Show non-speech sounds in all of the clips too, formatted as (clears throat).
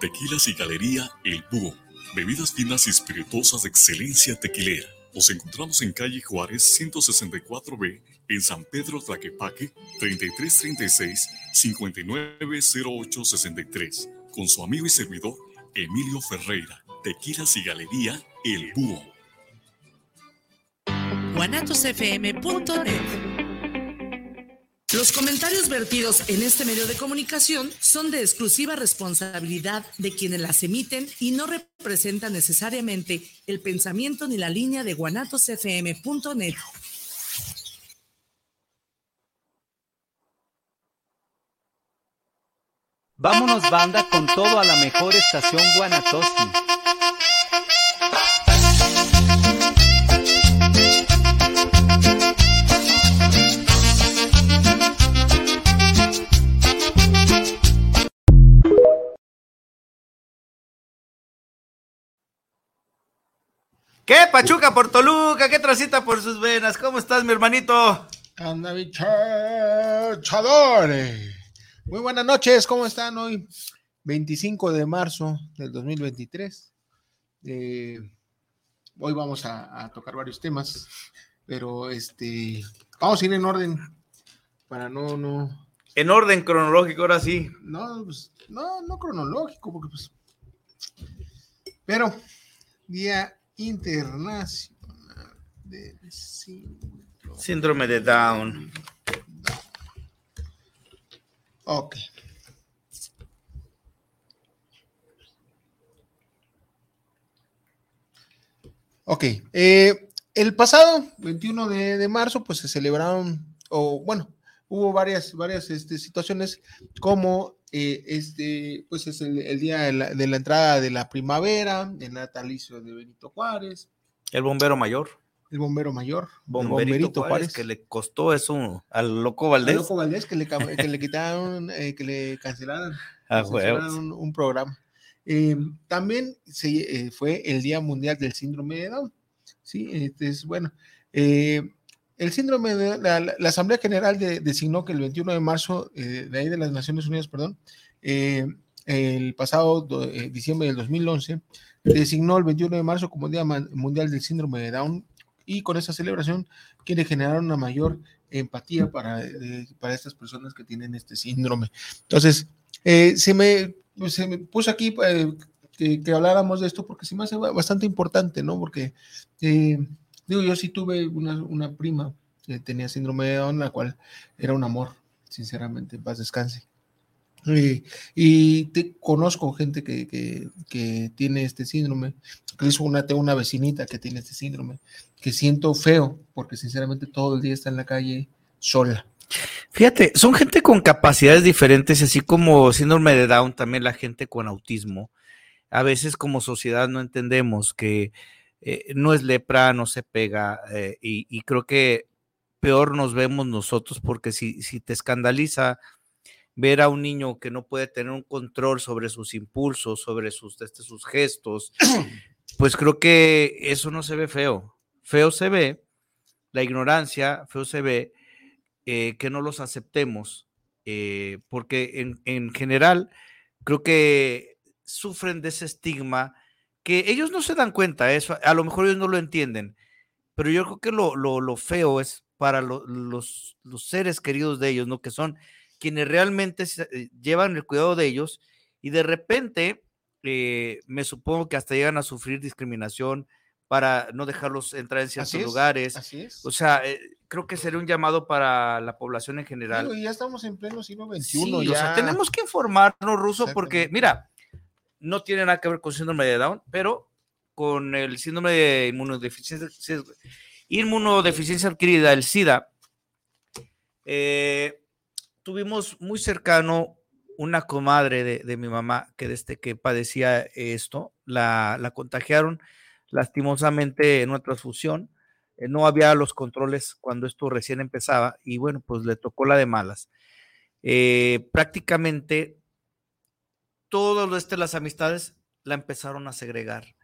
Tequilas y Galería El Búho. Bebidas finas y espirituosas de excelencia tequilera. Nos encontramos en calle Juárez 164B, en San Pedro Tlaquepaque, 3336-590863, con su amigo y servidor Emilio Ferreira. Tequilas y Galería El Búho. guanatosfm.net los comentarios vertidos en este medio de comunicación son de exclusiva responsabilidad de quienes las emiten y no representan necesariamente el pensamiento ni la línea de guanatosfm.net. Vámonos banda con todo a la mejor estación Guanatosi. ¿Qué Pachuca por Toluca? ¿Qué trasita por sus venas? ¿Cómo estás, mi hermanito? Anda, bichadores. Muy buenas noches, ¿cómo están hoy? 25 de marzo del 2023. Eh, hoy vamos a, tocar varios temas, pero este, vamos a ir en orden para no, no. En orden cronológico, ahora sí. No, pues, no, no cronológico, porque pues. Pero, día Internacional del Síndrome, de Down. Ok. Ok. Eh, el pasado 21 de, marzo, pues se celebraron, o bueno, hubo varias, varias este, situaciones como eh, este, pues es el, día de la, entrada de la primavera, el natalicio de Benito Juárez. El bombero mayor. El bombero mayor. Bomberito, Juárez, que le costó eso al loco Valdés. Al loco Valdés, que le, (laughs) que le quitaron, eh, que le cancelaron, un, programa. Eh, también se, fue el Día Mundial del Síndrome de Down. Sí, este es bueno. El síndrome de la, Asamblea General designó que el 21 de marzo, eh, de ahí de las Naciones Unidas, perdón, eh, el pasado eh, diciembre del 2011, designó el 21 de marzo como Día Mundial del Síndrome de Down y con esa celebración quiere generar una mayor empatía para, para estas personas que tienen este síndrome. Entonces, se, me, se me puso aquí que, que, habláramos de esto porque se me hace bastante importante, ¿no? Porque Digo, yo sí tuve una, una prima que tenía síndrome de Down, la cual era un amor, sinceramente, paz descanse. Y, te, conozco gente que, que, tiene este síndrome, incluso una, tengo una vecinita que tiene este síndrome, que siento feo, porque sinceramente todo el día está en la calle sola. Fíjate, son gente con capacidades diferentes, así como síndrome de Down, también la gente con autismo. A veces como sociedad no entendemos que eh, no es lepra, no se pega, eh, y, creo que peor nos vemos nosotros porque si, si te escandaliza ver a un niño que no puede tener un control sobre sus impulsos, sobre sus, este, sus gestos, (clears throat) pues creo que eso no se ve feo. Feo se ve la ignorancia, feo se ve eh, que no los aceptemos, porque en, en, general creo que sufren de ese estigma que ellos no se dan cuenta, eso, a lo mejor ellos no lo entienden, pero yo creo que lo, lo, feo es para los, los, seres queridos de ellos, ¿no? Que son quienes realmente eh, llevan el cuidado de ellos y de repente eh, me supongo que hasta llegan a sufrir discriminación para no dejarlos entrar en ciertos lugares. Así es. O sea, eh, creo que sería un llamado para la población en general. ya estamos en pleno siglo XXI. ya. O sea, tenemos que informarnos, Ruso, porque mira, no tiene nada que ver con síndrome de Down, pero con el síndrome de inmunodeficiencia, inmunodeficiencia adquirida, el SIDA, eh, tuvimos muy cercano una comadre de, mi mamá que desde que padecía esto, la, la contagiaron lastimosamente en una transfusión. Eh, no había los controles cuando esto recién empezaba y bueno, pues le tocó la de malas. Eh, prácticamente todas este, las amistades la empezaron a segregar,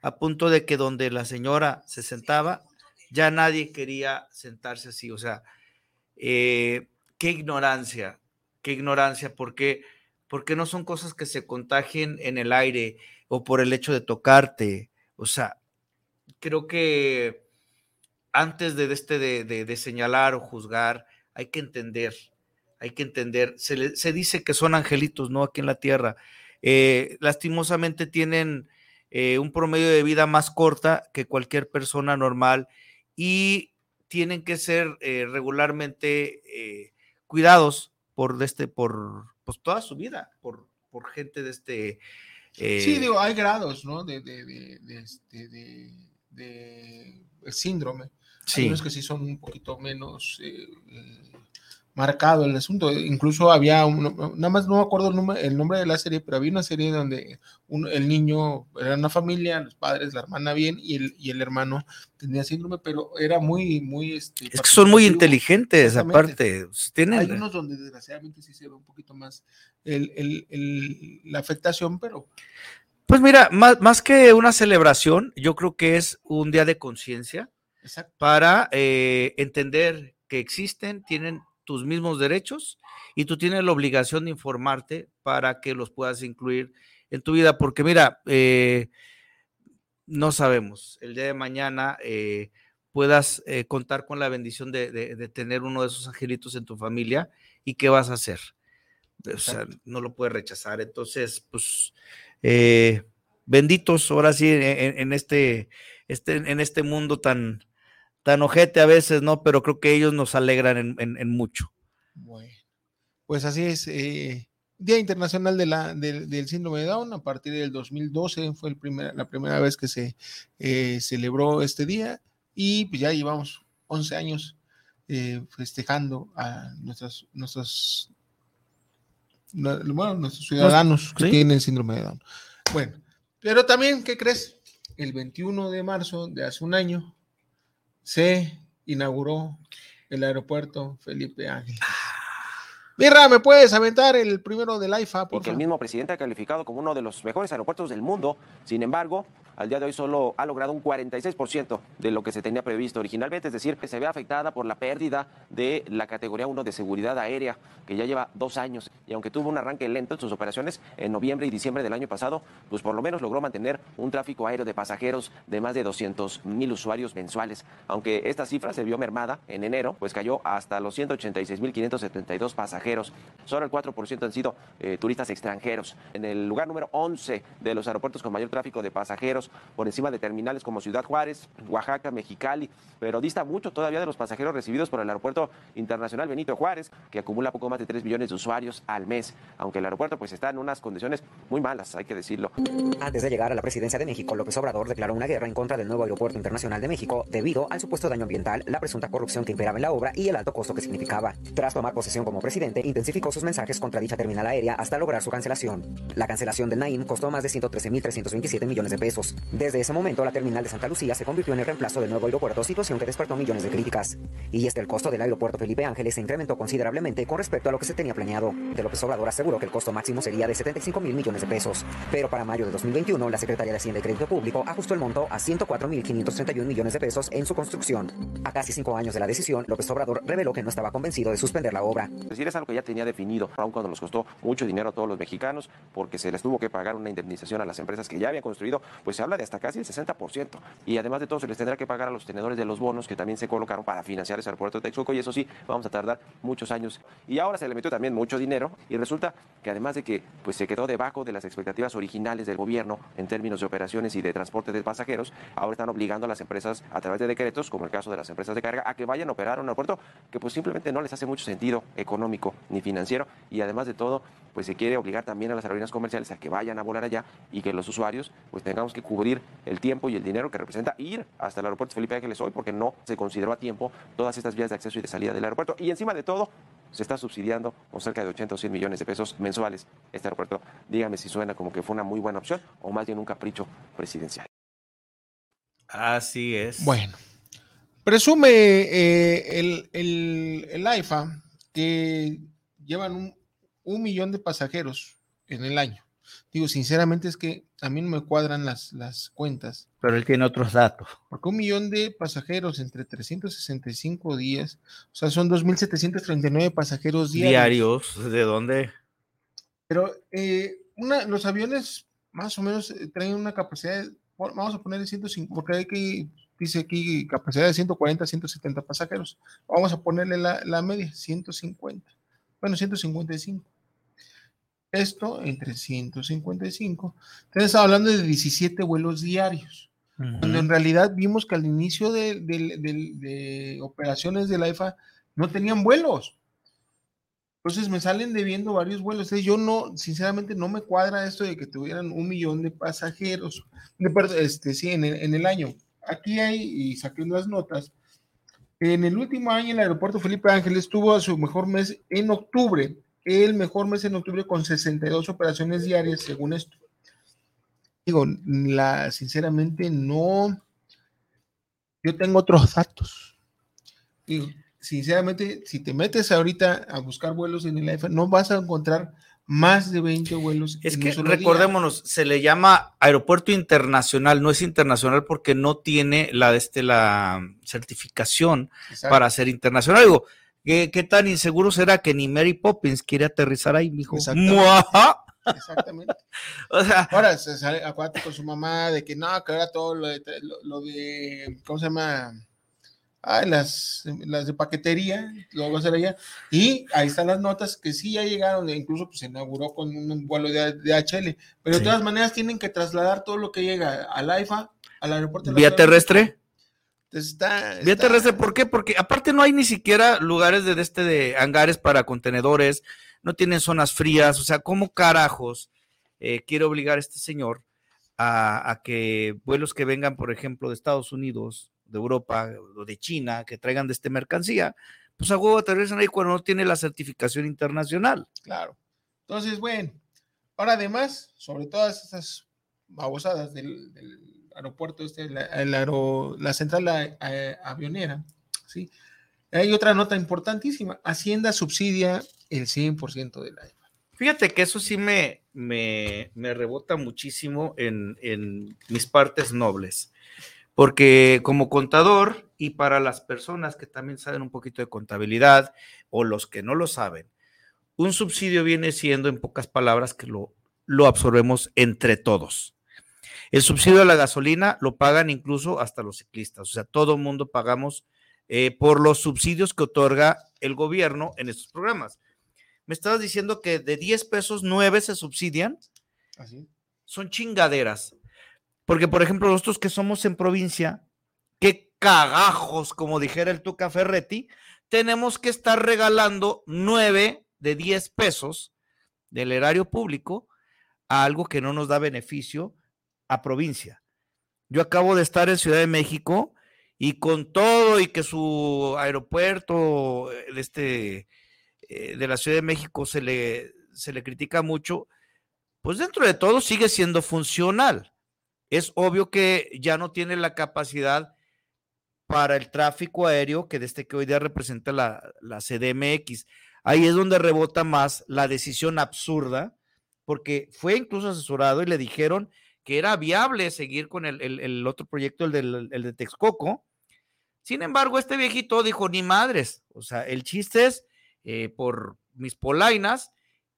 a punto de que donde la señora se sentaba, ya nadie quería sentarse así. O sea, eh, qué ignorancia, qué ignorancia, porque porque no son cosas que se contagien en el aire o por el hecho de tocarte. O sea, creo que antes de, este, de, señalar o juzgar, hay que entender, hay que entender. Se, dice que son angelitos, ¿no? Aquí en la tierra. Eh, lastimosamente tienen eh, un promedio de vida más corta que cualquier persona normal y tienen que ser eh, regularmente cuidados por, este, por pues, toda su vida, por, por gente de este... sí, digo, hay grados, ¿no? De, de, de, este, de síndrome. Sí. Hay que sí son un poquito menos marcado el asunto. Incluso había, nada más no me acuerdo el nombre, el nombre, de la serie, pero había una serie donde el niño era una familia, los padres, la hermana bien y el, y el hermano tenía síndrome, pero era muy, muy... Este, es que son muy inteligentes, aparte. Tienen... Hay unos donde desgraciadamente sí se ve un poquito más el, el, la afectación, pero... Pues mira, más, más que una celebración, yo creo que es un día de conciencia para eh, entender que existen, tienen tus mismos derechos y tú tienes la obligación de informarte para que los puedas incluir en tu vida, porque mira, eh, no sabemos, el día de mañana eh, puedas contar con la bendición de, tener uno de esos angelitos en tu familia y qué vas a hacer. O sea, no lo puedes rechazar. Entonces, pues, benditos ahora sí en, este, este, en este mundo tan, tan ojete a veces, ¿no? Pero creo que ellos nos alegran en, mucho. Bueno, pues así es. Eh, Día Internacional de la, del Síndrome de Down, a partir del 2012 fue el primer, la primera vez que se eh, celebró este día y pues ya llevamos 11 años eh, festejando a nuestros, nuestros, bueno, nuestros ciudadanos que tienen síndrome de Down. Bueno, pero también, ¿qué crees? El 21 de marzo de hace un año se inauguró el aeropuerto Felipe Ángel. Mirra, ¿me puedes aventar el primero del AIFA? Por el mismo presidente ha calificado como uno de los mejores aeropuertos del mundo. Sin embargo, al día de hoy solo ha logrado un 46% de lo que se tenía previsto originalmente, es decir, que se ve afectada por la pérdida de la categoría 1 de seguridad aérea, que ya lleva dos años. Y aunque tuvo un arranque lento en sus operaciones en noviembre y diciembre del año pasado, pues por lo menos logró mantener un tráfico aéreo de pasajeros de más de 200 mil usuarios mensuales. Aunque esta cifra se vio mermada en enero, pues cayó hasta los 186 mil 572 pasajeros. Solo el 4% han sido eh, turistas extranjeros. En el lugar número 11 de los aeropuertos con mayor tráfico de pasajeros, por encima de terminales como Ciudad Juárez, Oaxaca, Mexicali, pero dista mucho todavía de los pasajeros recibidos por el Aeropuerto Internacional Benito Juárez, que acumula poco más de 3 millones de usuarios al mes, aunque el aeropuerto pues está en unas condiciones muy malas, hay que decirlo. Antes de llegar a la presidencia de México, López Obrador declaró una guerra en contra del nuevo Aeropuerto Internacional de México debido al supuesto daño ambiental, la presunta corrupción que imperaba en la obra y el alto costo que significaba. Tras tomar posesión como presidente, intensificó sus mensajes contra dicha terminal aérea hasta lograr su cancelación. La cancelación del Naim costó más de 113.327 millones de pesos. Desde ese momento, la terminal de Santa Lucía se convirtió en el reemplazo del nuevo aeropuerto, situación que despertó millones de críticas. Y este el costo del aeropuerto Felipe Ángeles se incrementó considerablemente con respecto a lo que se tenía planeado. De López Obrador aseguró que el costo máximo sería de 75 mil millones de pesos. Pero para mayo de 2021, la Secretaría de Hacienda y Crédito Público ajustó el monto a 104.531 millones de pesos en su construcción. A casi cinco años de la decisión, López Obrador reveló que no estaba convencido de suspender la obra. Es decir, es algo que ya tenía definido, aun cuando nos costó mucho dinero a todos los mexicanos, porque se les tuvo que pagar una indemnización a las empresas que ya habían construido, pues habla de hasta casi el 60% y además de todo, se les tendrá que pagar a los tenedores de los bonos que también se colocaron para financiar ese aeropuerto de Texcoco. Y eso sí, vamos a tardar muchos años. Y ahora se le metió también mucho dinero. Y resulta que además de que pues, se quedó debajo de las expectativas originales del gobierno en términos de operaciones y de transporte de pasajeros, ahora están obligando a las empresas a través de decretos, como el caso de las empresas de carga, a que vayan a operar un aeropuerto que pues simplemente no les hace mucho sentido económico ni financiero. Y además de todo, pues se quiere obligar también a las aerolíneas comerciales a que vayan a volar allá y que los usuarios pues tengamos que cubrir el tiempo y el dinero que representa ir hasta el aeropuerto Felipe Ángeles hoy porque no se consideró a tiempo todas estas vías de acceso y de salida del aeropuerto. Y encima de todo, se está subsidiando con cerca de 80 o 100 millones de pesos mensuales este aeropuerto. Dígame si suena como que fue una muy buena opción o más bien un capricho presidencial. Así es. Bueno, presume eh, el, el, el AIFA que llevan un, un millón de pasajeros en el año. Digo, sinceramente es que a mí no me cuadran las, las cuentas. Pero él tiene otros datos. Porque un millón de pasajeros entre 365 días, o sea, son 2.739 pasajeros diarios. ¿Diarios? ¿De dónde? Pero eh, una, los aviones más o menos eh, traen una capacidad, vamos a ponerle 150, porque hay que, dice aquí capacidad de 140, 170 pasajeros. Vamos a ponerle la, la media, 150. Bueno, 155. Esto entre 155. Entonces, hablando de 17 vuelos diarios. Cuando en realidad vimos que al inicio de, de operaciones de la IFA no tenían vuelos. Entonces me salen debiendo varios vuelos. yo no, sinceramente, no me cuadra esto de que tuvieran un millón de pasajeros, de, este, sí, en el, año. Aquí hay, y saqué las notas, en el último año el aeropuerto Felipe Ángeles tuvo su mejor mes en octubre, el mejor mes en octubre con 62 operaciones diarias, según esto. Digo, la, sinceramente no, yo tengo otros datos. Digo, sinceramente, si te metes ahorita a buscar vuelos en el AF, no vas a encontrar más de 20 vuelos. Es que recordémonos, se le llama aeropuerto internacional, no es internacional porque no tiene la, este, la certificación para ser internacional. Digo, ¿qué, ¿qué, tan inseguro será que ni Mary Poppins quiere aterrizar ahí, mijo? Exactamente. Exactamente. (laughs) o sea, ahora se sale, acuérdate con su mamá de que no, que era todo lo lo de ¿cómo se llama? ah, las, las de paquetería, luego hacer allá, y ahí están las notas que sí ya llegaron, e incluso pues, se inauguró con un vuelo de, de HL, pero de todas maneras tienen que trasladar todo lo que llega al AIFA, al aeropuerto. De ¿Vía terrestre? Está, Vía terrestre, ¿por qué? Porque aparte no hay ni siquiera lugares de este de hangares para contenedores, no tienen zonas frías, o sea, ¿cómo carajos eh, quiere obligar a este señor a, a que vuelos que vengan, por ejemplo, de Estados Unidos, de Europa o de China que traigan de este mercancía, pues a huevo aterrizan ahí cuando no tiene la certificación internacional. Claro. Entonces, bueno, ahora además, sobre todas esas babosadas del, aeropuerto, este, la, la central avionera, ¿sí? Hay otra nota importantísima. Hacienda subsidia el 100% de la Fíjate que eso sí me, me, me rebota muchísimo en, en mis partes nobles. Porque como contador y para las personas que también saben un poquito de contabilidad o los que no lo saben, un subsidio viene siendo, en pocas palabras, que lo, lo absorbemos entre todos. El subsidio a la gasolina lo pagan incluso hasta los ciclistas, o sea, todo el mundo pagamos eh, por los subsidios que otorga el gobierno en estos programas. Me estabas diciendo que de 10 pesos, 9 se subsidian. Así. Son chingaderas. Porque, por ejemplo, nosotros que somos en provincia, qué cagajos, como dijera el Tuca Ferretti, tenemos que estar regalando nueve de diez pesos del erario público a algo que no nos da beneficio a provincia. Yo acabo de estar en Ciudad de México y con todo y que su aeropuerto de, eh, este, eh, de la Ciudad de México se le, se le critica mucho, pues dentro de todo sigue siendo funcional es obvio que ya no tiene la capacidad para el tráfico aéreo que desde que hoy día representa la, CDMX. Ahí es donde rebota más la decisión absurda, porque fue incluso asesorado y le dijeron que era viable seguir con el, otro proyecto, el, del, de Texcoco. Sin embargo, este viejito dijo, ni madres, o sea, el chiste es eh, por mis polainas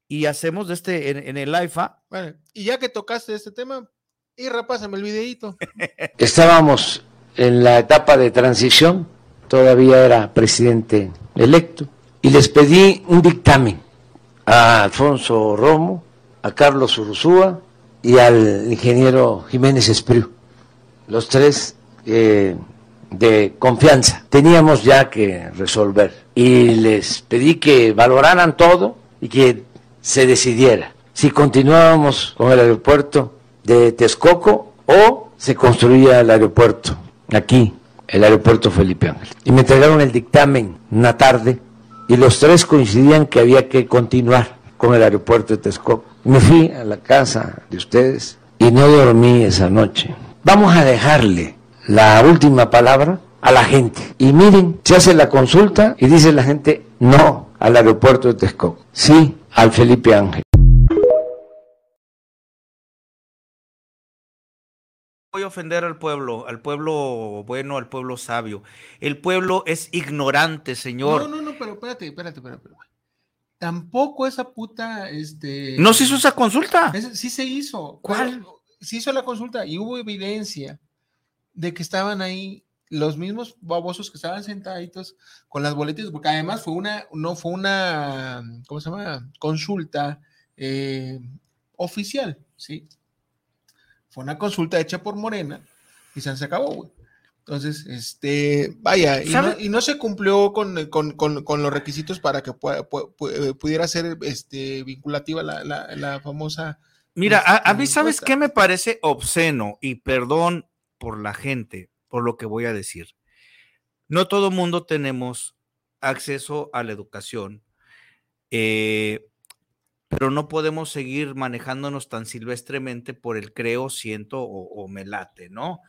y hacemos de este en, en el AIFA. Bueno, y ya que tocaste este tema, y repásame el videito. (laughs) Estábamos en la etapa de transición, todavía era presidente electo, y les pedí un dictamen a Alfonso Romo, a Carlos Ursúa y al ingeniero Jiménez Espriu, los tres eh, de confianza. Teníamos ya que resolver y les pedí que valoraran todo y que se decidiera si continuábamos con el aeropuerto de Texcoco o se construía el aeropuerto, aquí, el aeropuerto Felipe Ángel. Y me entregaron el dictamen una tarde y los tres coincidían que había que continuar con el aeropuerto de Texcoco. Me fui a la casa de ustedes y no dormí esa noche. Vamos a dejarle la última palabra a la gente. Y miren, se hace la consulta y dice la gente no al aeropuerto de Texcoco, sí al Felipe Ángel. voy a ofender al pueblo, al pueblo bueno, al pueblo sabio. El pueblo es ignorante, señor. No, no, no, pero espérate, espérate, espérate. Tampoco esa puta, este... ¿No se hizo esa consulta? sí se hizo. ¿Cuál? Se hizo la consulta y hubo evidencia de que estaban ahí los mismos babosos que estaban sentaditos con las boletas, porque además fue una, no fue una, ¿cómo se llama? Consulta eh, oficial, ¿sí? Fue una consulta hecha por Morena y se acabó, güey. Entonces, este, vaya, y no, se cumplió con, los requisitos para que pudiera ser este, vinculativa la, famosa. Mira, a, mí, ¿sabes qué me parece obsceno? Y perdón por la gente, por lo que voy a decir. No todo mundo tenemos acceso a la educación, eh, pero no podemos seguir manejándonos tan silvestremente por el creo, siento o, o me late, ¿no?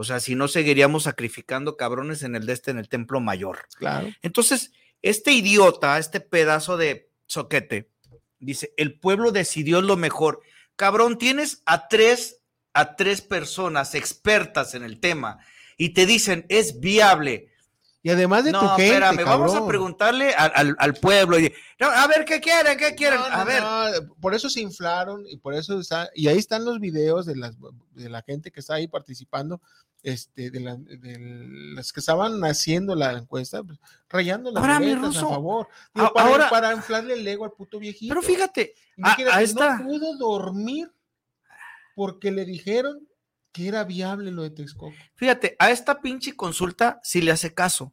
O sea, si no seguiríamos sacrificando cabrones en el de este, en el templo mayor. Claro. Entonces, este idiota, este pedazo de soquete, dice, el pueblo decidió lo mejor. Cabrón, tienes a tres, a tres personas expertas en el tema y te dicen, es viable. Y además de tu gente, espérame, vamos a preguntarle al, pueblo. Y, a ver, ¿qué quieren? ¿Qué quieren? a ver. por eso se inflaron y por eso está, y ahí están los videos de, las, de la gente que está ahí participando este, de, las que estaban haciendo la encuesta, pues, rayando las a favor. para, para inflarle el ego al puto viejito. Pero fíjate, a, no pudo dormir porque le dijeron que era viable lo de Texcoco. Fíjate, a esta pinche consulta sí le hace caso,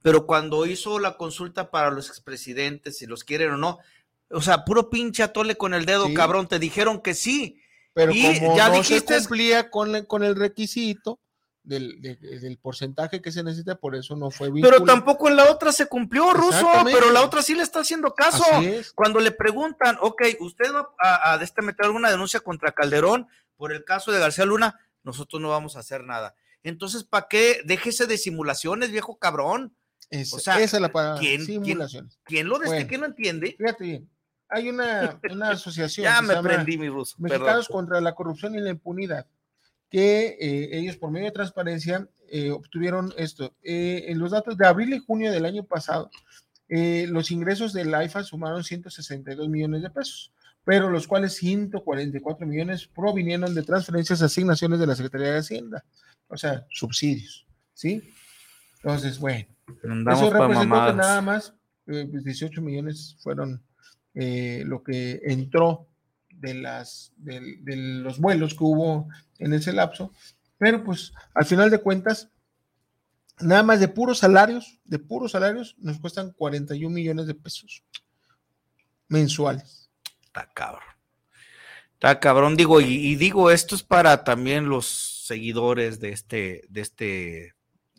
pero cuando hizo la consulta para los expresidentes, si los quieren o no, o sea, puro pinche atole con el dedo, cabrón, te dijeron que sí. Pero como ya no dijiste, se cumplía con, con el requisito, del, porcentaje que se necesita, por eso no fue Pero tampoco en la otra se cumplió, Ruso, pero la otra sí le está haciendo caso. Cuando le preguntan, ok, ¿usted va a, a este meter alguna denuncia contra Calderón por el caso de García Luna? Nosotros no vamos a hacer nada. Entonces, ¿para qué? Déjese de simulaciones, viejo cabrón. o sea, esa es la palabra, ¿quién, simulaciones. ¿quién, lo desde que no entiende? Fíjate bien, hay una, una asociación. ya me prendí mi ruso. Mexicanos contra la corrupción y la impunidad que eh, ellos por medio de transparencia eh, obtuvieron esto. Eh, en los datos de abril y junio del año pasado, los ingresos del AIFA sumaron 162 millones de pesos, pero los cuales 144 millones provinieron de transferencias, asignaciones de la Secretaría de Hacienda, o sea, subsidios, ¿sí? Entonces, bueno, eso representó que nada más 18 pues, millones fueron lo que entró de, las, de, los vuelos que hubo en ese lapso, pero pues al final de cuentas, nada más de puros salarios, de puros salarios, nos cuestan 41 millones de pesos mensuales. Está cabrón. Está cabrón, digo, y, digo, esto es para también los seguidores de este, de este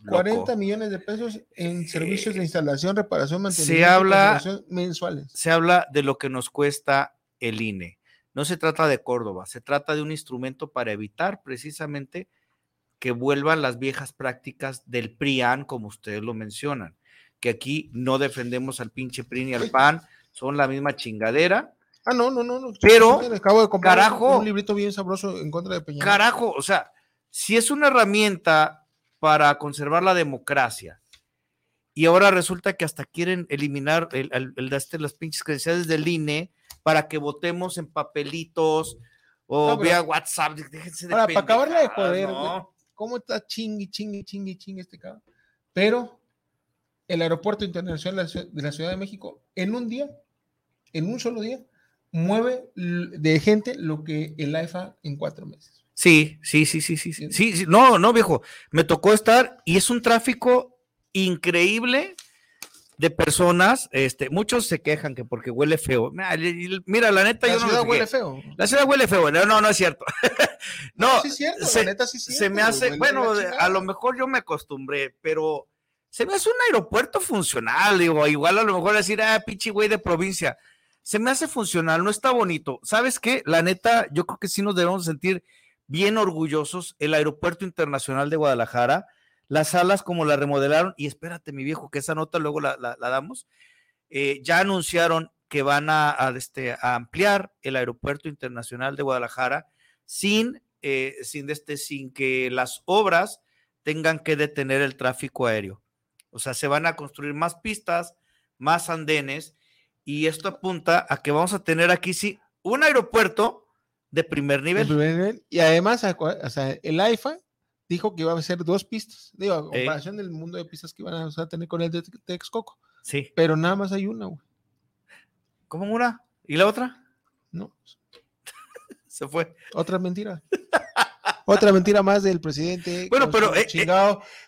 40 millones de pesos en servicios de eh, instalación, reparación, mantenimiento se habla, mensuales. Se habla de lo que nos cuesta el INE. No se trata de Córdoba, se trata de un instrumento para evitar precisamente que vuelvan las viejas prácticas del PRIAN, como ustedes lo mencionan, que aquí no defendemos al pinche PRI ni al PAN, son la misma chingadera. Ah, no, no, no, no. Pero, acabo de comprar carajo, un librito bien sabroso en contra de Peña. Carajo, o sea, si es una herramienta para conservar la democracia, y ahora resulta que hasta quieren eliminar el, el, este, las pinches credenciales del INE, para que votemos en papelitos o vía WhatsApp. Déjense de para acabarle de joder, ¿cómo está chingui, chingui, chingui, chingui este cabrón? Pero el aeropuerto internacional de la Ciudad de México, en un día, en un solo día, mueve de gente lo que el AIFA en cuatro meses. Sí, sí, sí, sí, sí, sí, sí, no, no, viejo, me tocó estar y es un tráfico increíble de personas, este, muchos se quejan que porque huele feo. Mira, la neta, la yo no. La ciudad huele feo. La ciudad huele feo. No, no, es cierto. (laughs) no, sí es cierto, se, la neta sí Se me hace, bueno, a lo mejor yo me acostumbré, pero se me hace un aeropuerto funcional, digo, igual a lo mejor decir, ah, pinche güey de provincia. Se me hace funcional, no está bonito. ¿Sabes qué? La neta, yo creo que sí nos debemos sentir bien orgullosos. El Aeropuerto Internacional de Guadalajara las salas como la remodelaron, y espérate, mi viejo, que esa nota luego la, damos, eh, ya anunciaron que van a, este, a, ampliar el aeropuerto internacional de Guadalajara sin, eh, sin, este, sin que las obras tengan que detener el tráfico aéreo. O sea, se van a construir más pistas, más andenes, Y esto apunta a que vamos a tener aquí, sí, un aeropuerto de primer nivel. Y además, el AIFA dijo que iba a ser dos pistas. Digo, a comparación del mundo de pistas que van a, tener con el de Texcoco. Sí. Pero nada más hay una, güey. ¿Cómo una? ¿Y la otra? No. (laughs) Se fue. Otra mentira. Otra mentira más del presidente. Bueno, pero, eh, eh,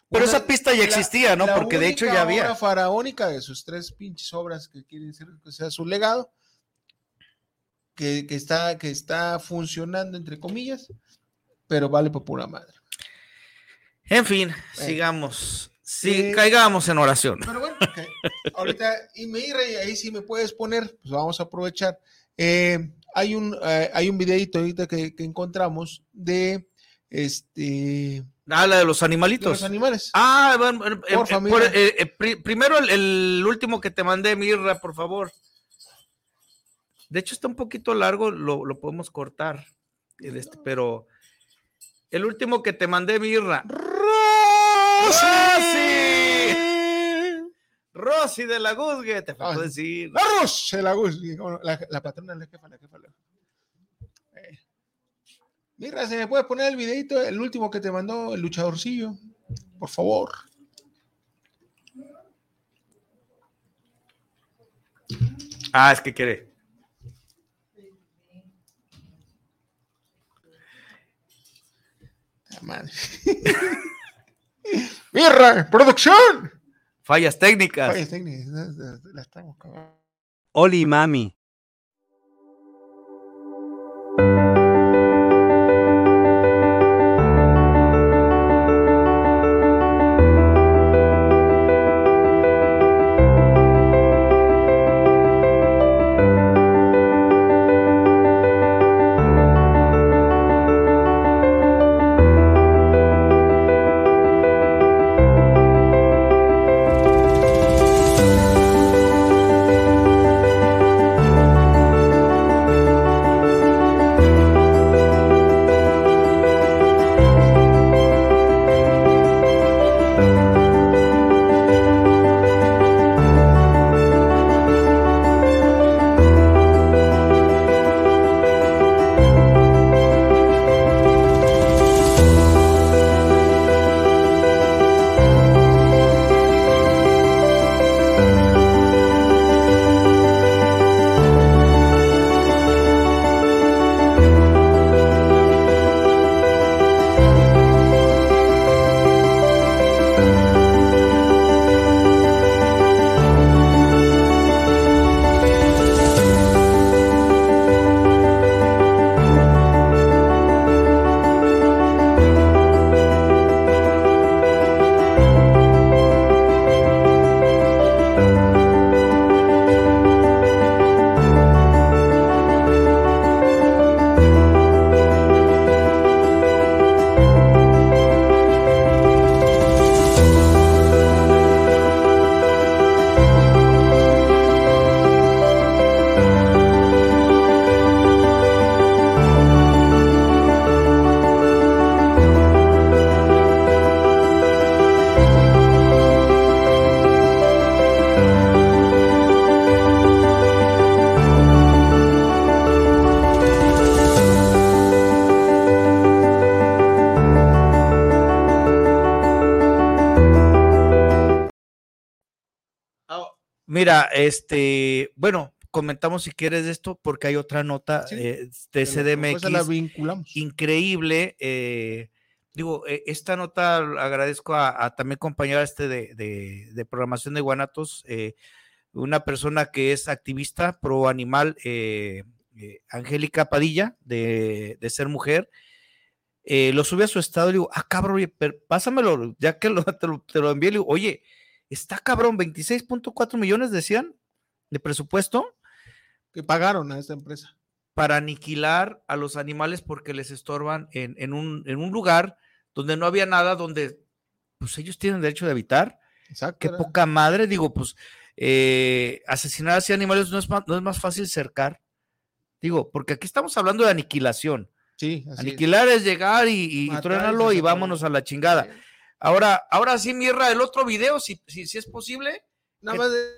pero esa pista ya existía, ¿no? Porque de hecho ya había. Una faraónica de sus tres pinches obras que quieren ser, que sea su legado, que, está, que está funcionando, entre comillas, pero vale por pura madre. En fin, sigamos. Sí, eh, caigamos en oración. Pero bueno, ahorita, y me ahí sí me puedes poner, pues vamos a aprovechar. Eh, hay un, hay un videito ahorita que encontramos de este. Ah, la de los animalitos. los animales. Ah, bueno, eh, eh, eh, primero el, último que te mandé, Mirra, por favor. De hecho, está un poquito largo, lo, podemos cortar. Este, pero el último que te mandé, Mirra. ¡Rosy! ¡Rosy de la Guzgue! Te faltó decir. ¡La Rosy de la Guzgue! La, la patrona, la jefa, la jefa. La jefa. Mira, ¿se me puede poner el videito, el último que te mandó el luchadorcillo? Por favor. Ah, es que quiere. Ah, madre. (laughs) ¡Mirra! ¡Producción! Fallas técnicas. Fallas técnicas. La estamos Oli, mami. Mira, este, bueno, comentamos si quieres esto, porque hay otra nota eh, de CDMX. La vinculamos. Increíble. Eh, digo, eh, esta nota agradezco a, también compañera este de, programación de Guanatos, una persona que es activista pro animal, Angélica Padilla, de, Ser Mujer. lo sube a su estado y digo, ah, cabrón, pásamelo, ya que te, lo, te lo envié, le digo, oye, Está cabrón, 26.4 millones decían de presupuesto. Que pagaron a esta empresa. Para aniquilar a los animales porque les estorban en, un, lugar donde no había nada, donde pues ellos tienen derecho de habitar. Exacto. Qué poca madre, digo, pues eh, asesinar así animales no es, más, no es más fácil cercar. Digo, porque aquí estamos hablando de aniquilación. Sí, Aniquilar es. llegar y, y, y vámonos a la chingada. Ahora, ahora sí, Mirra, el otro video, si, si, si es posible.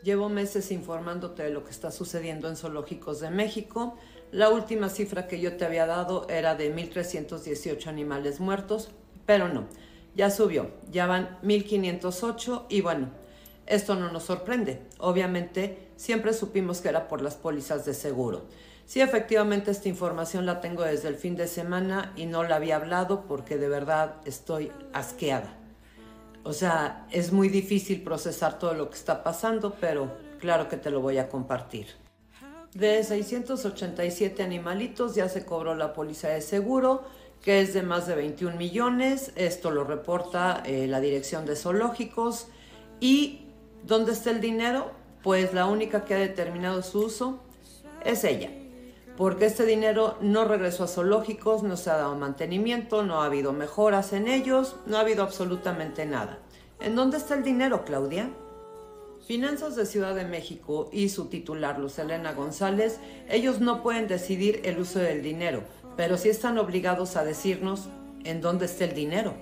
Llevo meses informándote de lo que está sucediendo en zoológicos de México. La última cifra que yo te había dado era de 1.318 animales muertos, pero no, ya subió, ya van 1.508 y bueno, esto no nos sorprende. Obviamente, siempre supimos que era por las pólizas de seguro. Sí, efectivamente, esta información la tengo desde el fin de semana y no la había hablado porque de verdad estoy asqueada. O sea, es muy difícil procesar todo lo que está pasando, pero claro que te lo voy a compartir. De 687 animalitos ya se cobró la póliza de seguro, que es de más de 21 millones. Esto lo reporta eh, la Dirección de Zoológicos. ¿Y dónde está el dinero? Pues la única que ha determinado su uso es ella porque este dinero no regresó a zoológicos, no se ha dado mantenimiento, no ha habido mejoras en ellos, no ha habido absolutamente nada. ¿En dónde está el dinero, Claudia? Finanzas de Ciudad de México y su titular, Luz Elena González, ellos no pueden decidir el uso del dinero, pero sí están obligados a decirnos en dónde está el dinero.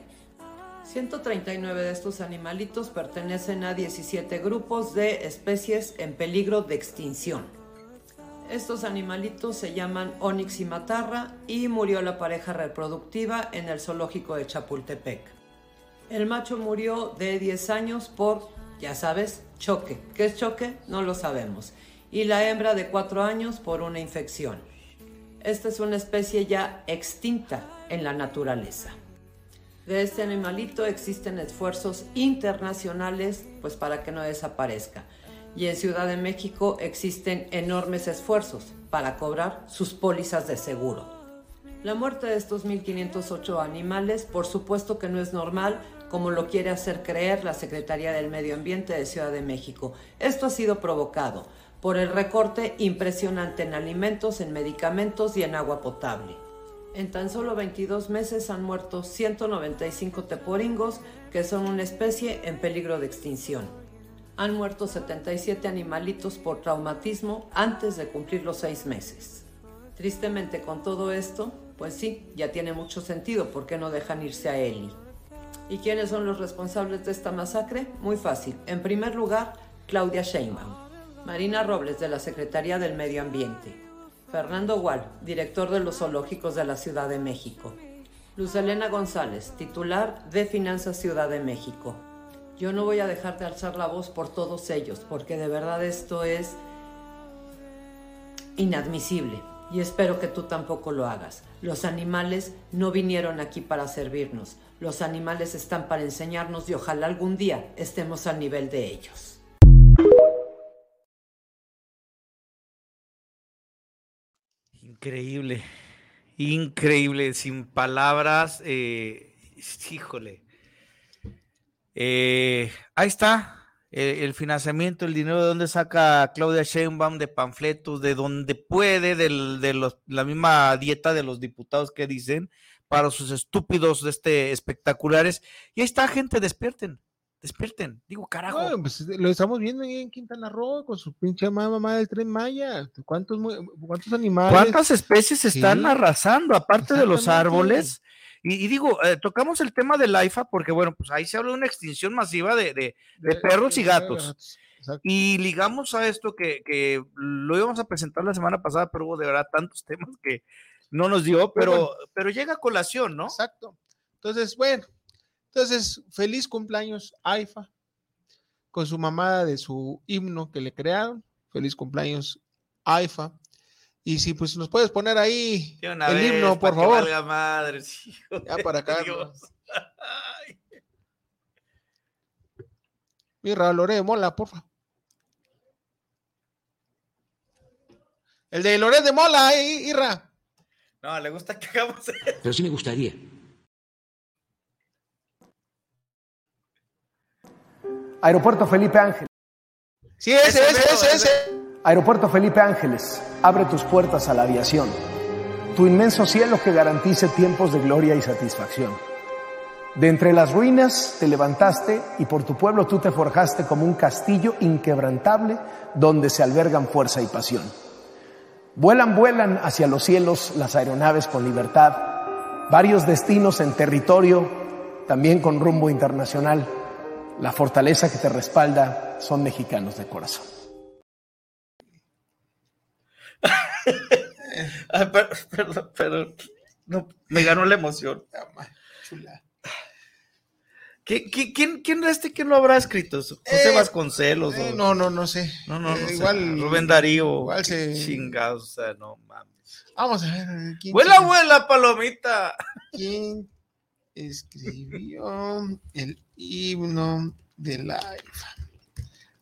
139 de estos animalitos pertenecen a 17 grupos de especies en peligro de extinción. Estos animalitos se llaman Onix y Matarra y murió la pareja reproductiva en el zoológico de Chapultepec. El macho murió de 10 años por, ya sabes, choque. ¿Qué es choque? No lo sabemos. Y la hembra de 4 años por una infección. Esta es una especie ya extinta en la naturaleza. De este animalito existen esfuerzos internacionales pues para que no desaparezca y en Ciudad de México existen enormes esfuerzos para cobrar sus pólizas de seguro. La muerte de estos 1.508 animales, por supuesto que no es normal, como lo quiere hacer creer la Secretaría del Medio Ambiente de Ciudad de México. Esto ha sido provocado por el recorte impresionante en alimentos, en medicamentos y en agua potable. En tan solo 22 meses han muerto 195 teporingos, que son una especie en peligro de extinción han muerto 77 animalitos por traumatismo antes de cumplir los seis meses. Tristemente con todo esto, pues sí, ya tiene mucho sentido por qué no dejan irse a Eli. ¿Y quiénes son los responsables de esta masacre? Muy fácil. En primer lugar, Claudia Sheinbaum, Marina Robles de la Secretaría del Medio Ambiente, Fernando Gual, director de los zoológicos de la Ciudad de México, Luz Elena González, titular de Finanzas Ciudad de México, yo no voy a dejar de alzar la voz por todos ellos, porque de verdad esto es inadmisible y espero que tú tampoco lo hagas. Los animales no vinieron aquí para servirnos, los animales están para enseñarnos y ojalá algún día estemos al nivel de ellos. Increíble, increíble, sin palabras, eh, híjole. Eh, ahí está eh, el financiamiento, el dinero de donde saca Claudia Sheinbaum de panfletos, de donde puede, de los, la misma dieta de los diputados que dicen para sus estúpidos de este espectaculares. Y ahí está, gente, despierten, despierten. Digo, carajo. Pues, lo estamos viendo ahí en Quintana Roo con su pinche mamá del tren Maya. ¿Cuántos, cuántos animales? ¿Cuántas especies están arrasando, aparte de los árboles? Y, digo, eh, tocamos el tema del AIFA porque, bueno, pues ahí se habla de una extinción masiva de, perros y gatos. Y ligamos a esto que, lo íbamos a presentar la semana pasada, pero hubo de verdad tantos (laughs) temas que no nos dio, pero, pero llega a colación, ¿no? Exacto. Entonces, bueno, entonces, feliz cumpleaños, AIFA, con su mamada de su himno que le crearon. Feliz cumpleaños, AIFA. Y si pues nos puedes poner ahí el himno, por favor. Valga madre, ya para acá. (laughs) Mira, Lore Mola, porfa. El de Lore de Mola, ahí, Irra. No, le gusta que hagamos eso. Pero sí me gustaría. Aeropuerto Felipe Ángel. Sí, ese, ese, ese, ese. Aeropuerto Felipe Ángeles, abre tus puertas a la aviación, tu inmenso cielo que garantice tiempos de gloria y satisfacción. De entre las ruinas te levantaste y por tu pueblo tú te forjaste como un castillo inquebrantable donde se albergan fuerza y pasión. Vuelan, vuelan hacia los cielos las aeronaves con libertad, varios destinos en territorio, también con rumbo internacional, la fortaleza que te respalda son mexicanos de corazón. Pero, no, me ganó la emoción. Chula. quién, quién este quién lo habrá escrito? José eh, Vasconcelos. Eh, no, no, no sé. No, no, eh, igual. Rubén Darío. Igual se. Chingados, o sea, no mames. Vamos a ver. ¿quién vuela, vuela, palomita. ¿Quién escribió el himno de la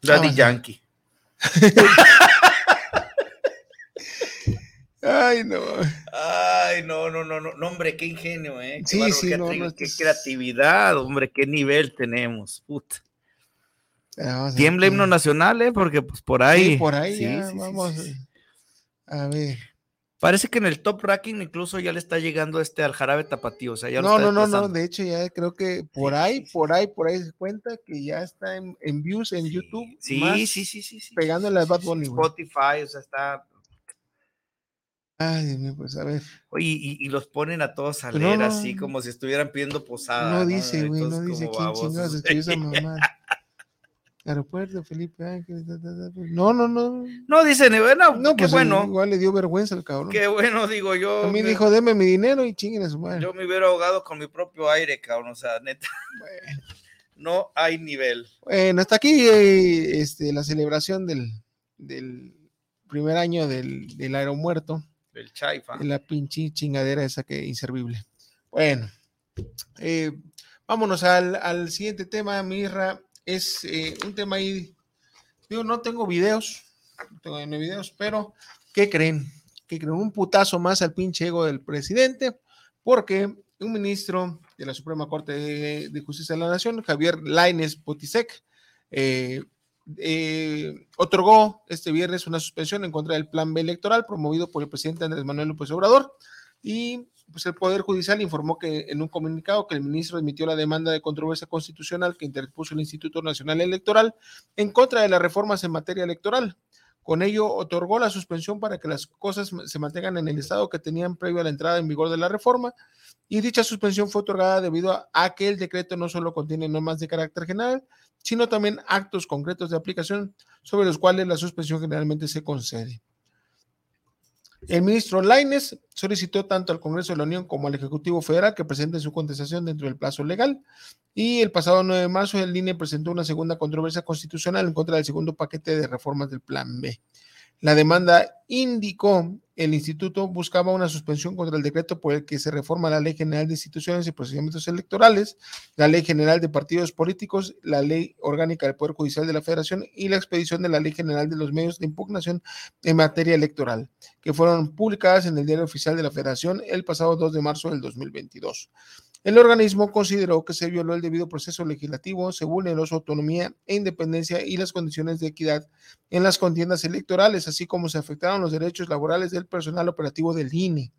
Daddy Yankee. (laughs) Ay, no. Ay, no, no, no, no, hombre, qué ingenio, ¿eh? Qué sí, sí, qué, creatividad, hombre, qué nivel tenemos, puta. Tiembla himno nacional, ¿eh? Porque pues por ahí. Sí, por ahí, ya, vamos. A ver. Parece que en el top ranking incluso ya le está llegando este al jarabe tapatío, o sea, ya No, no, no, no, de hecho ya creo que por ahí, por ahí, por ahí se cuenta que ya está en, views en YouTube. Sí, sí, sí, sí, sí. Pegándole al Bad Bunny. Spotify, o sea, está Ay, Dios mío, pues a ver. Oye, y, los ponen a todos a pues leer así como si estuvieran pidiendo posada. No dice, güey, no, dice quién chingados escribió esa mamá. Aeropuerto, Felipe Ángel. No, no, no. No, dice, bueno, no, qué pues bueno. Igual le dio vergüenza al cabrón. Qué bueno, digo yo. A mí dijo, deme mi dinero y chinguen a su madre. Yo me hubiera ahogado con mi propio aire, cabrón, o sea, neta. Bueno. (laughs) No hay nivel. Bueno, hasta aquí eh, este, la celebración del, del primer año del, del aeromuerto. El chaifa. La pinche chingadera esa que inservible. Bueno, eh, vámonos al, siguiente tema, Mirra. Es eh, un tema ahí. Digo, no tengo videos, no tengo videos, pero ¿qué creen? ¿Qué creen? Un putazo más al pinche ego del presidente, porque un ministro de la Suprema Corte de, Justicia de la Nación, Javier Laines Potisek, eh, eh, otorgó este viernes una suspensión en contra del plan B electoral promovido por el presidente Andrés Manuel López Obrador y pues el Poder Judicial informó que en un comunicado que el ministro emitió la demanda de controversia constitucional que interpuso el Instituto Nacional Electoral en contra de las reformas en materia electoral. Con ello, otorgó la suspensión para que las cosas se mantengan en el estado que tenían previo a la entrada en vigor de la reforma y dicha suspensión fue otorgada debido a que el decreto no solo contiene normas de carácter general, sino también actos concretos de aplicación sobre los cuales la suspensión generalmente se concede. El ministro Laines solicitó tanto al Congreso de la Unión como al Ejecutivo Federal que presenten su contestación dentro del plazo legal y el pasado 9 de marzo el INE presentó una segunda controversia constitucional en contra del segundo paquete de reformas del Plan B. La demanda indicó el instituto buscaba una suspensión contra el decreto por el que se reforma la Ley General de Instituciones y Procedimientos Electorales, la Ley General de Partidos Políticos, la Ley Orgánica del Poder Judicial de la Federación y la expedición de la Ley General de los Medios de Impugnación en materia electoral, que fueron publicadas en el Diario Oficial de la Federación el pasado 2 de marzo del 2022. El organismo consideró que se violó el debido proceso legislativo, se vulneró su autonomía e independencia y las condiciones de equidad en las contiendas electorales, así como se afectaron los derechos laborales del personal operativo del INE.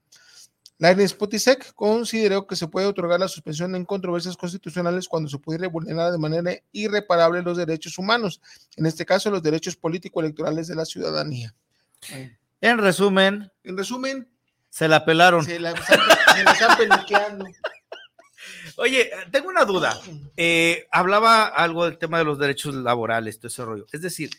La Potisek consideró que se puede otorgar la suspensión en controversias constitucionales cuando se pudiera vulnerar de manera irreparable los derechos humanos, en este caso los derechos político-electorales de la ciudadanía. En resumen, en resumen, se la pelaron. Se la, están peliqueando. (laughs) Oye, tengo una duda. Eh, hablaba algo del tema de los derechos laborales, todo ese rollo. Es decir,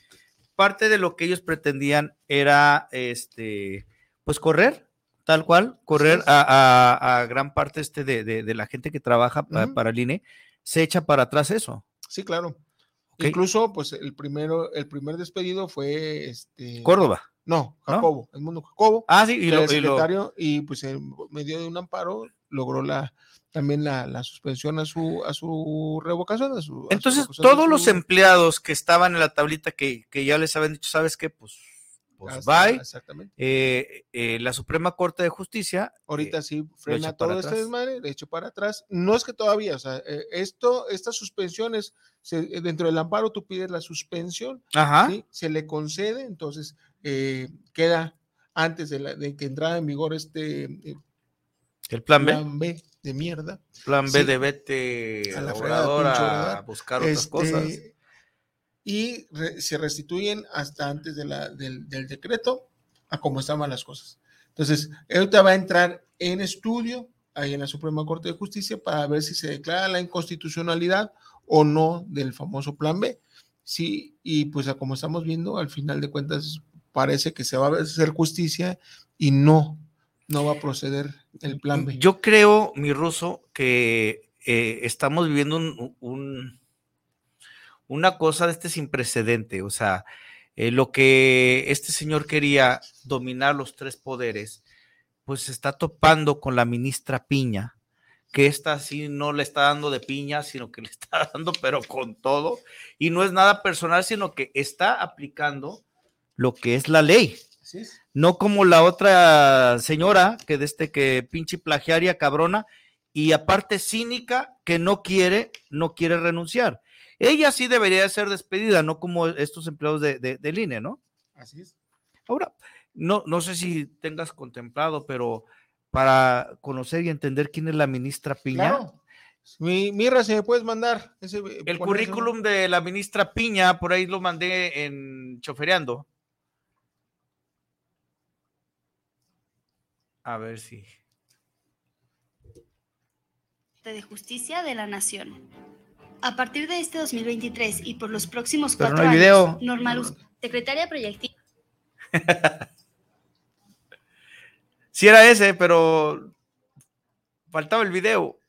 parte de lo que ellos pretendían era, este, pues correr, tal cual, correr a, gran parte este de, la gente que trabaja para, el INE, se echa para atrás eso. Sí, claro. Incluso, pues el primero, el primer despedido fue este. Córdoba. No, Jacobo, el mundo Jacobo. Ah, sí, y lo, secretario, y, pues en medio de un amparo logró la, también la, suspensión a su, a su revocación. A su, Entonces, todos los empleados que estaban en la tablita que, ya les habían dicho, ¿sabes qué? Pues, pues bye. Exactamente. Eh, eh, la Suprema Corte de Justicia. Ahorita eh, sí frena todo este desmadre, de hecho para atrás. No es que todavía, o sea, esto, estas suspensiones, dentro del amparo tú pides la suspensión, Ajá. se le concede, entonces queda antes de, la, de que entrara en vigor este el plan B. Plan B de mierda. Plan B de vete a la a buscar otras este, cosas. Y se restituyen hasta antes de la, del, decreto a cómo estaban las cosas. Entonces, ahorita va a entrar en estudio ahí en la Suprema Corte de Justicia para ver si se declara la inconstitucionalidad o no del famoso plan B. Sí, y pues como estamos viendo, al final de cuentas parece que se va a hacer justicia y no, no va a proceder el plan B. Yo creo, mi ruso, que eh, estamos viviendo un, una cosa de este sin precedente. O sea, eh, lo que este señor quería dominar los tres poderes, pues se está topando con la ministra Piña, que esta sí no le está dando de piña, sino que le está (laughs) dando, pero con todo. Y no es nada personal, sino que está aplicando lo que es la ley. No como la otra señora, que de este que pinche plagiaria cabrona, y aparte cínica, que no quiere, no quiere renunciar. Ella sí debería ser despedida, no como estos empleados de, de, INE, ¿no? Así es. Ahora, no, no sé si tengas contemplado, pero para conocer y entender quién es la ministra Piña. Claro. Mi, mira, si me puedes mandar ese, el currículum de la ministra Piña, por ahí lo mandé en Chofereando. A ver si. De Justicia de la Nación. A partir de este 2023 y por los próximos cuatro años, video. Normal, secretaria proyectiva. (laughs) sí era ese, pero faltaba el video.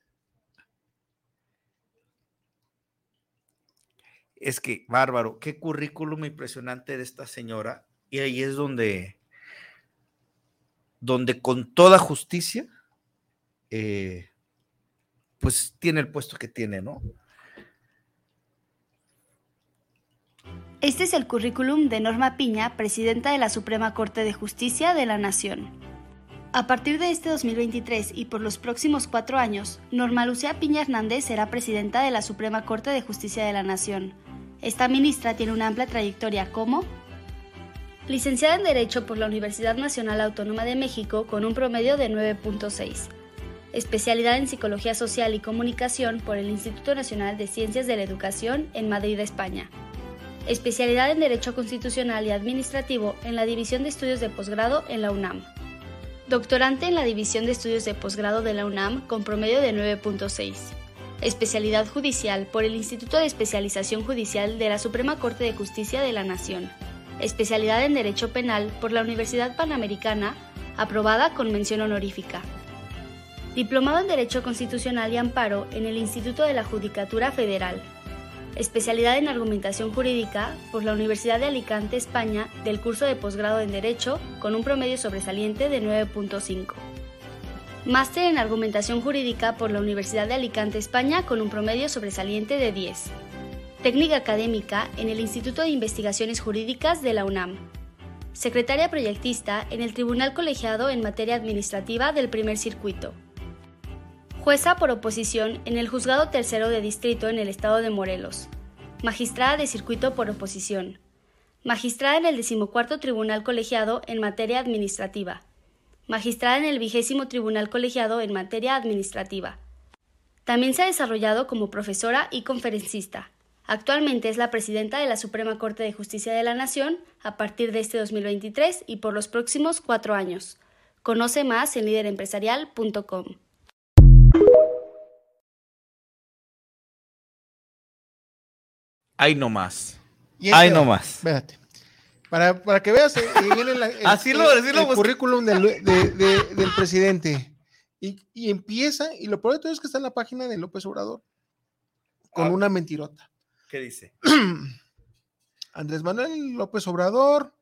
Es que, bárbaro, qué currículum impresionante de esta señora. Y ahí es donde, donde con toda justicia, eh, pues tiene el puesto que tiene, ¿no? Este es el currículum de Norma Piña, presidenta de la Suprema Corte de Justicia de la Nación. A partir de este 2023 y por los próximos cuatro años, Norma Lucía Piña Hernández será presidenta de la Suprema Corte de Justicia de la Nación. Esta ministra tiene una amplia trayectoria como licenciada en Derecho por la Universidad Nacional Autónoma de México con un promedio de 9.6, especialidad en Psicología Social y Comunicación por el Instituto Nacional de Ciencias de la Educación en Madrid, España especialidad en Derecho Constitucional y Administrativo en la División de Estudios de Posgrado en la UNAM. Doctorante en la División de Estudios de Posgrado de la UNAM con promedio de 9.6. Especialidad judicial por el Instituto de Especialización Judicial de la Suprema Corte de Justicia de la Nación. Especialidad en Derecho Penal por la Universidad Panamericana, aprobada con mención honorífica. Diplomado en Derecho Constitucional y Amparo en el Instituto de la Judicatura Federal, especialidad en argumentación jurídica por la Universidad de Alicante, España, del curso de posgrado en Derecho, con un promedio sobresaliente de 9.5. Máster en argumentación jurídica por la Universidad de Alicante, España, con un promedio sobresaliente de 10. Técnica académica en el Instituto de Investigaciones Jurídicas de la UNAM. Secretaria proyectista en el Tribunal Colegiado en Materia Administrativa del Primer Circuito jueza por oposición en el Juzgado Tercero de Distrito en el Estado de Morelos, magistrada de circuito por oposición, magistrada en el decimocuarto Tribunal Colegiado en materia administrativa, magistrada en el vigésimo Tribunal Colegiado en materia administrativa. También se ha desarrollado como profesora y conferencista. Actualmente es la presidenta de la Suprema Corte de Justicia de la Nación a partir de este 2023 y por los próximos cuatro años. Conoce más en líderempresarial.com. Ahí nomás. Ahí nomás. Espérate. Para, para que veas, eh, viene (laughs) el, Así lo, el currículum del, del presidente. Y, y, empieza, y lo peor de todo es que está en la página de López Obrador, con ah. una mentirota. ¿Qué dice? (clears throat) Andrés Manuel López Obrador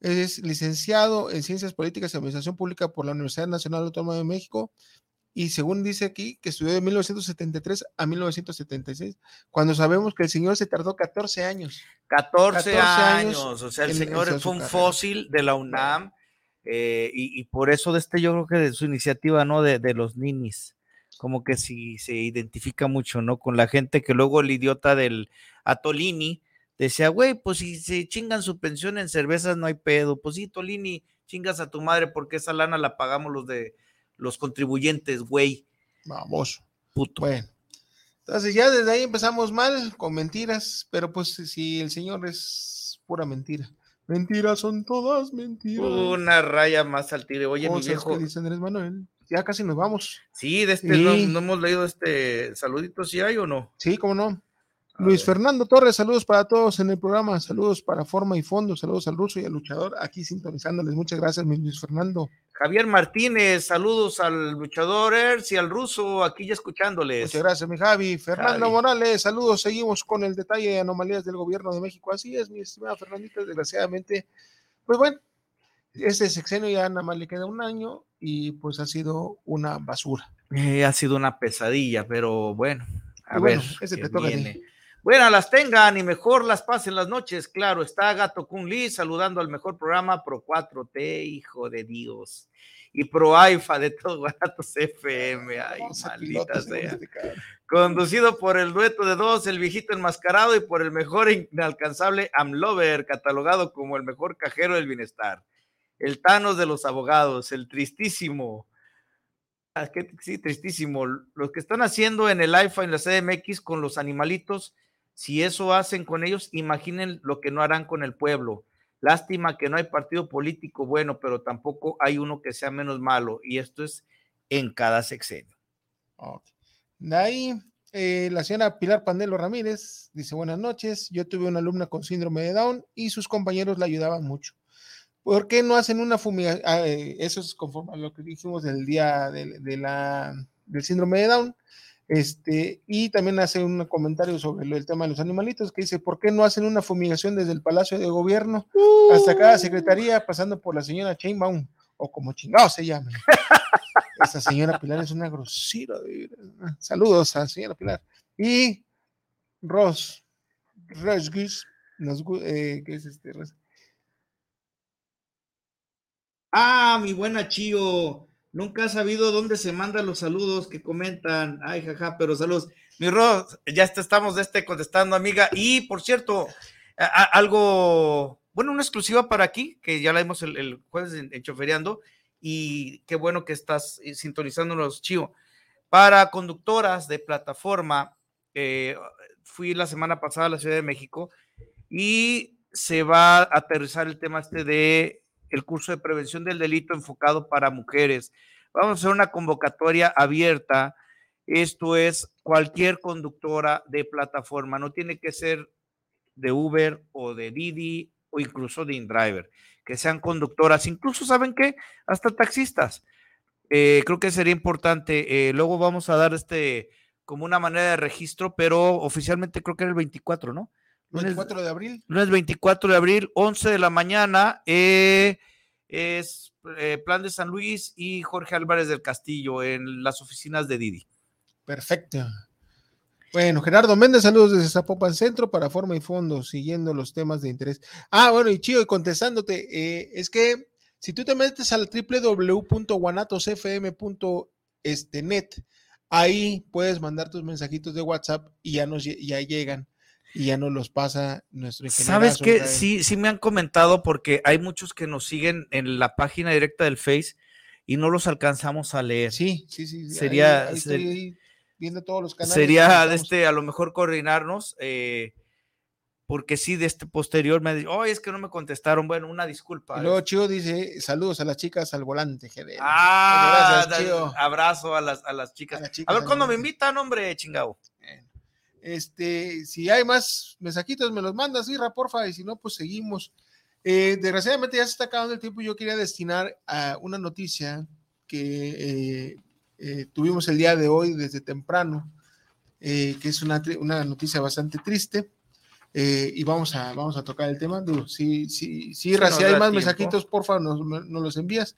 es licenciado en Ciencias Políticas y Administración Pública por la Universidad Nacional Autónoma de México, y según dice aquí, que estudió de 1973 a 1976, cuando sabemos que el señor se tardó 14 años. 14, años, o sea, el señor fue un fósil de la UNAM, eh, y, por eso de este yo creo que de su iniciativa, ¿no? De, de los ninis, como que sí se identifica mucho, ¿no? Con la gente que luego el idiota del Atolini decía, güey, pues si se chingan su pensión en cervezas no hay pedo, pues sí, Tolini, chingas a tu madre porque esa lana la pagamos los de los contribuyentes, güey. Vamos. Puto. Bueno. Entonces ya desde ahí empezamos mal, con mentiras, pero pues si el Señor es pura mentira. Mentiras son todas mentiras. Una raya más al tiro. Oye, mi viejo. dice Andrés Manuel. Ya casi nos vamos. Sí, de este No, hemos leído este saludito, ¿sí hay o no? Sí, cómo no. Luis Fernando Torres, saludos para todos en el programa, saludos para Forma y Fondo, saludos al ruso y al luchador, aquí sintonizándoles. Muchas gracias, mi Luis Fernando. Javier Martínez, saludos al luchador Ers y al ruso, aquí ya escuchándoles. Muchas gracias, mi Javi. Fernando Morales, saludos, seguimos con el detalle de anomalías del gobierno de México. Así es, mi estimada Fernandita, desgraciadamente, pues bueno, este sexenio ya nada más le queda un año y pues ha sido una basura. Eh, ha sido una pesadilla, pero bueno, a ver. ese te toca bueno, las tengan y mejor las pasen las noches. Claro, está Gato Kun Lee saludando al mejor programa Pro 4T, hijo de Dios. Y Pro AIFA de todos Guanatos FM. (laughs) Ay, maldita sea. Conducido por el dueto de dos, el viejito enmascarado, y por el mejor inalcanzable Amlover, catalogado como el mejor cajero del bienestar. El Thanos de los abogados, el tristísimo. Ah, sí, tristísimo. Los que están haciendo en el AIFA, en la CDMX, con los animalitos si eso hacen con ellos, imaginen lo que no harán con el pueblo. Lástima que no hay partido político bueno, pero tampoco hay uno que sea menos malo. Y esto es en cada sexenio. Ahí, eh, la señora Pilar Pandelo Ramírez dice: Buenas noches. Yo tuve una alumna con síndrome de Down y sus compañeros la ayudaban mucho. ¿Por qué no hacen una fumigación? Ah, eh, eso es conforme a lo que dijimos del día de la, del síndrome de Down. Este, y también hace un comentario sobre el tema de los animalitos, que dice, ¿por qué no hacen una fumigación desde el Palacio de Gobierno hasta cada secretaría, pasando por la señora Chainbaum, o como chingado se llama? (laughs) Esta señora Pilar es una grosera. Saludos a la señora Pilar. Y Ross, Ross nos, eh, ¿qué es este? Ah, mi buena Chío. Nunca ha sabido dónde se mandan los saludos que comentan. Ay, jaja, pero saludos. Mi Ros, ya estamos de este contestando, amiga. Y por cierto, algo, bueno, una exclusiva para aquí, que ya la vimos el, jueves en. Y qué bueno que estás eh, sintonizándonos, Chío. Para conductoras de plataforma, eh, fui la semana pasada a la Ciudad de México y se va a aterrizar el tema este de el curso de prevención del delito enfocado para mujeres. Vamos a hacer una convocatoria abierta. Esto es cualquier conductora de plataforma, no tiene que ser de Uber o de Didi o incluso de InDriver, que sean conductoras, incluso, ¿saben qué? Hasta taxistas. Eh, creo que sería importante. Eh, luego vamos a dar este como una manera de registro, pero oficialmente creo que era el 24, ¿no? 24 de abril. Lunes 24 de abril, 11 de la mañana. Eh, es eh, Plan de San Luis y Jorge Álvarez del Castillo en las oficinas de Didi. Perfecto. Bueno, Gerardo Méndez, saludos desde Zapopan Centro para Forma y Fondo, siguiendo los temas de interés. Ah, bueno, y chido, y contestándote, eh, es que si tú te metes al www.guanatosfm.net, ahí puedes mandar tus mensajitos de WhatsApp y ya nos ya llegan y ya nos los pasa nuestro ingeniero. ¿Sabes qué? Sí, sí me han comentado porque hay muchos que nos siguen en la página directa del Face y no los alcanzamos a leer. Sí, sí, sí. Sería, viendo todos los canales. Sería de este, a lo mejor coordinarnos, eh, porque sí, de este posterior me dijo, oh, es que no me contestaron. Bueno, una disculpa. Y luego Chio dice, saludos a las chicas al volante, GD. Ah, gracias, Abrazo a las, a las chicas. A, ver cuándo me invitan, hombre, chingado. Este, si hay más mensajitos, me los mandas, Irra, porfa, y si no, pues seguimos. Eh, desgraciadamente ya se está acabando el tiempo. Yo quería destinar a una noticia que eh, eh, tuvimos el día de hoy desde temprano, que es una, una, noticia bastante triste. y vamos a, vamos a tocar el tema. si, si, si, Irra, si hay más mensajitos, porfa, nos, nos los envías.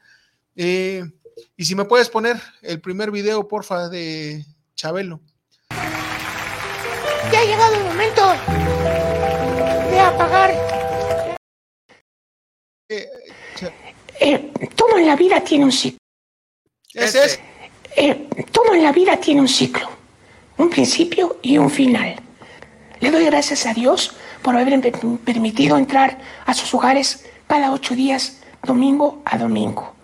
y si me puedes poner el primer video, porfa, de Chabelo. Ya ha llegado el momento de apagar. Eh, eh, todo en la vida tiene un ciclo. ¿Ese es? Eh, todo en la vida tiene un ciclo, un principio y un final. Le doy gracias a Dios por haberme permitido entrar a sus hogares cada ocho días, domingo a domingo.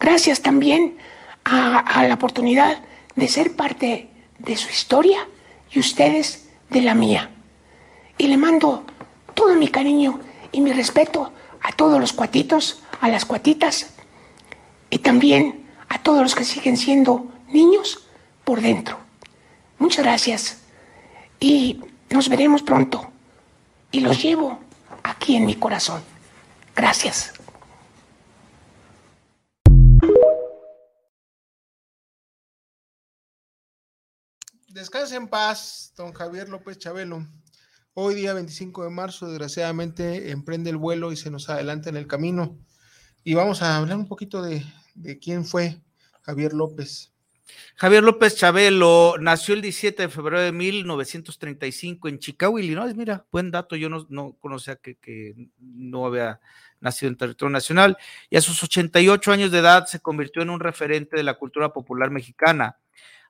Gracias también a la oportunidad de ser parte de su historia y ustedes de la mía. Y le mando todo mi cariño y mi respeto a todos los cuatitos, a las cuatitas y también a todos los que siguen siendo niños por dentro. Muchas gracias. Y Nos veremos pronto y los llevo aquí en mi corazón. Gracias. Descanse en paz, don Javier López Chabelo. Hoy día 25 de marzo, desgraciadamente, emprende el vuelo y se nos adelanta en el camino. Y vamos a hablar un poquito de, quién fue Javier López. Javier López Chabelo nació el 17 de febrero de 1935 en Chicago, Illinois. Mira, buen dato, yo no, no conocía que, no había nacido en territorio nacional. Y a sus 88 años de edad se convirtió en un referente de la cultura popular mexicana.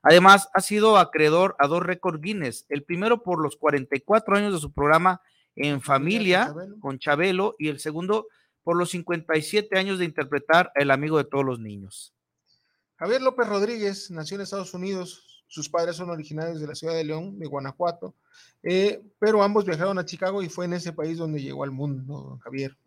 Además, ha sido acreedor a dos récords Guinness, el primero por los 44 años de su programa En Familia con Chabelo y el segundo por los 57 años de interpretar El amigo de todos los niños. Javier López Rodríguez nació en Estados Unidos, sus padres son originarios de la ciudad de León, de Guanajuato, eh, pero ambos viajaron a Chicago y fue en ese país donde llegó al mundo, don Javier.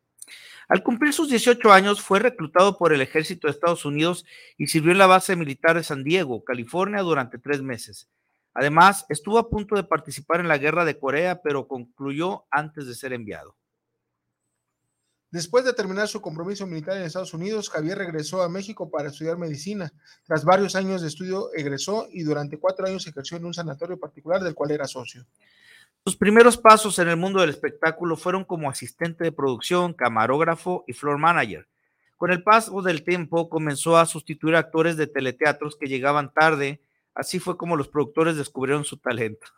Al cumplir sus 18 años, fue reclutado por el ejército de Estados Unidos y sirvió en la base militar de San Diego, California, durante tres meses. Además, estuvo a punto de participar en la guerra de Corea, pero concluyó antes de ser enviado. Después de terminar su compromiso militar en Estados Unidos, Javier regresó a México para estudiar medicina. Tras varios años de estudio, egresó y durante cuatro años ejerció en un sanatorio particular del cual era socio. Sus primeros pasos en el mundo del espectáculo fueron como asistente de producción, camarógrafo y floor manager. Con el paso del tiempo comenzó a sustituir actores de teleteatros que llegaban tarde, así fue como los productores descubrieron su talento.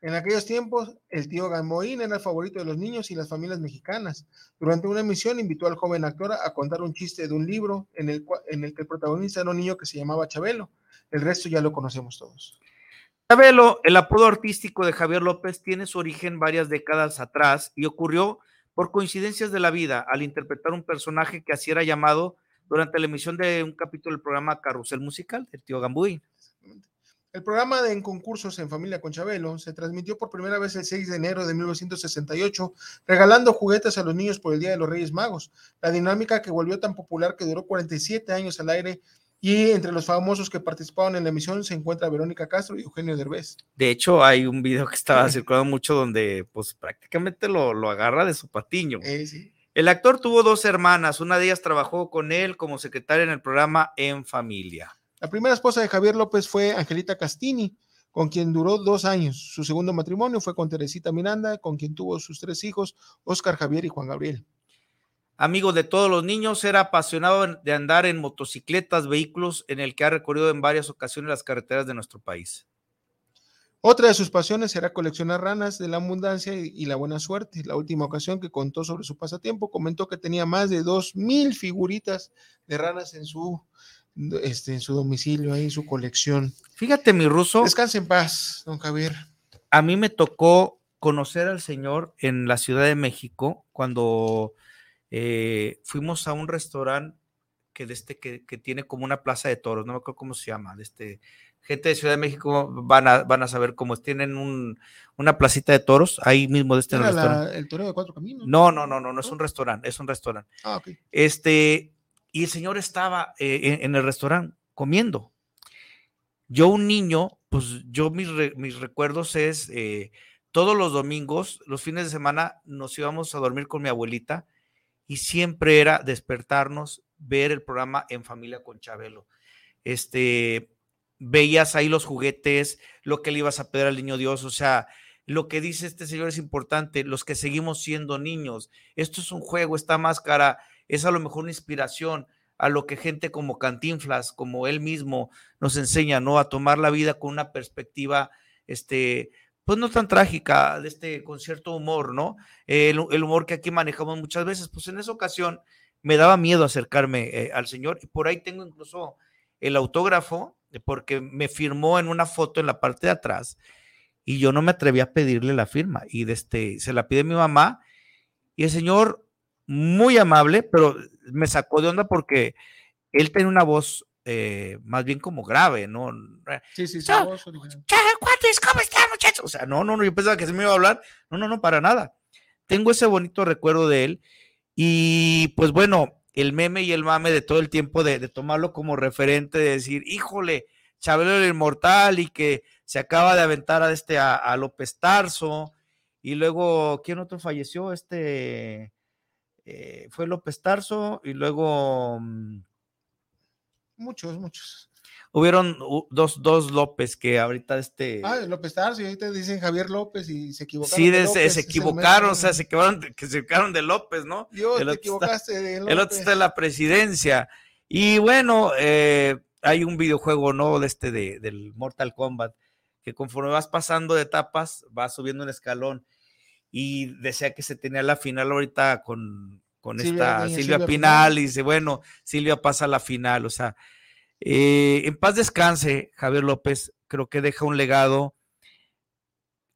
En aquellos tiempos, el tío Gamboín era el favorito de los niños y las familias mexicanas. Durante una emisión invitó al joven actor a contar un chiste de un libro en el, en el que el protagonista era un niño que se llamaba Chabelo. El resto ya lo conocemos todos. Chabelo, el apodo artístico de Javier López, tiene su origen varias décadas atrás y ocurrió por coincidencias de la vida al interpretar un personaje que así era llamado durante la emisión de un capítulo del programa Carrusel Musical, el tío Gamboín. El programa de En Concursos en Familia con Chabelo se transmitió por primera vez el 6 de enero de 1968, regalando juguetes a los niños por el Día de los Reyes Magos. La dinámica que volvió tan popular que duró 47 años al aire y entre los famosos que participaban en la emisión se encuentra Verónica Castro y Eugenio Derbez. De hecho, hay un video que estaba circulando mucho donde pues prácticamente lo, lo agarra de su patiño. Eh, sí. El actor tuvo dos hermanas, una de ellas trabajó con él como secretaria en el programa En Familia. La primera esposa de Javier López fue Angelita Castini, con quien duró dos años. Su segundo matrimonio fue con Teresita Miranda, con quien tuvo sus tres hijos, Oscar Javier y Juan Gabriel. Amigo de todos los niños, era apasionado de andar en motocicletas, vehículos en el que ha recorrido en varias ocasiones las carreteras de nuestro país. Otra de sus pasiones era coleccionar ranas de la abundancia y, la buena suerte. La última ocasión que contó sobre su pasatiempo, comentó que tenía más de dos mil figuritas de ranas en su este, en su domicilio, ahí en su colección. Fíjate, mi ruso. Descanse en paz, don Javier. A mí me tocó conocer al señor en la Ciudad de México cuando eh, fuimos a un restaurante que, de este, que, que, tiene como una plaza de toros, no me acuerdo cómo se llama, de este, gente de Ciudad de México van a, van a saber cómo es, tienen un, una placita de toros ahí mismo de este restaurante. La, ¿El toreo de cuatro caminos? No, no, no, no, no es un restaurante, es un restaurante. Ah, ok. Este, y el señor estaba eh, en, en, el restaurante comiendo. Yo, un niño, pues yo mis, re, mis recuerdos es eh, todos los domingos, los fines de semana, nos íbamos a dormir con mi abuelita y siempre era despertarnos, ver el programa en familia con Chabelo. Este, veías ahí los juguetes, lo que le ibas a pedir al niño Dios, o sea, lo que dice este señor es importante, los que seguimos siendo niños, esto es un juego, esta máscara es a lo mejor una inspiración a lo que gente como Cantinflas, como él mismo nos enseña, ¿no? A tomar la vida con una perspectiva, este, pues no tan trágica, de este, con cierto humor, ¿no? El, el, humor que aquí manejamos muchas veces, pues en esa ocasión me daba miedo acercarme eh, al señor y por ahí tengo incluso el autógrafo, porque me firmó en una foto en la parte de atrás y yo no me atreví a pedirle la firma y de este, se la pide mi mamá y el señor muy amable, pero me sacó de onda porque él tiene una voz eh, más bien como grave, ¿no? Sí, sí, sí. ¿Cómo están? O sea, no, no, no, yo pensaba que se me iba a hablar. No, no, no, para nada. Tengo ese bonito recuerdo de él y pues bueno, el meme y el mame de todo el tiempo de, tomarlo como referente, de decir, híjole, Chabelo el Inmortal y que se acaba de aventar a este a, López Tarso y luego quién otro falleció este eh, fue López Tarso y luego mm, muchos muchos hubieron dos, dos López que ahorita este. Ah, López Tarso, y ahorita dicen Javier López y se equivocaron. Sí, se, equivocaron, o sea, se equivocaron, que se equivocaron de López, ¿no? Dios, te equivocaste está, de López. El otro está en la presidencia. Y bueno, eh, hay un videojuego, ¿no? De este, de, del Mortal Kombat, que conforme vas pasando de etapas, vas subiendo un escalón. Y decía que se tenía la final ahorita con, con esta Silvia, Pinal, y dice, bueno, Silvia pasa a la final, o sea, eh, en paz descanse, Javier López, creo que deja un legado.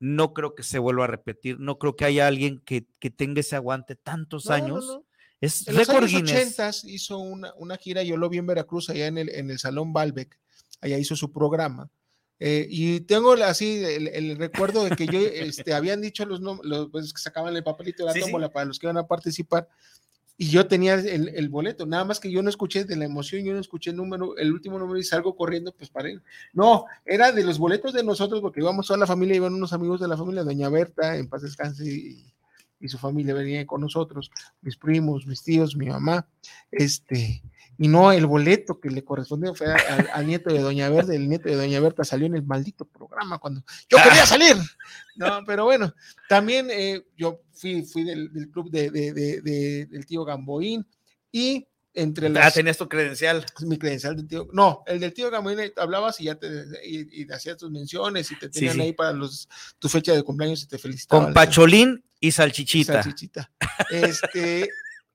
No creo que se vuelva a repetir. No creo que haya alguien que, tenga ese aguante tantos años. Es en los años 80 hizo una, gira, yo lo vi en Veracruz, allá en el, en el Salón Balbec, allá hizo su programa. Eh, y tengo así el, recuerdo de que yo este, habían dicho los, los pues, que sacaban el papelito de la tómbola para los que iban a participar y yo tenía el, boleto, nada más que yo no escuché de la emoción, yo no escuché el número, el último número y salgo corriendo pues para él. No, era de los boletos de nosotros porque íbamos toda la familia, iban unos amigos de la familia, doña Berta, en paz descanse, y, y su familia venía con nosotros, mis primos, mis tíos, mi mamá, este, y no el boleto que le correspondió fue al, nieto de Doña Verde, el nieto de Doña Berta salió en el maldito programa cuando yo quería salir. No, pero bueno, también eh, yo fui, fui del, club de, del tío Gamboín y entre las... Ah, tenías tu credencial. Mi credencial del tío. No, el del tío Gamboín hablabas y ya te y, hacías tus menciones y te tenían ahí para los, tu fecha de cumpleaños y te felicitaban. Con Pacholín y Salchichita. salchichita. Este,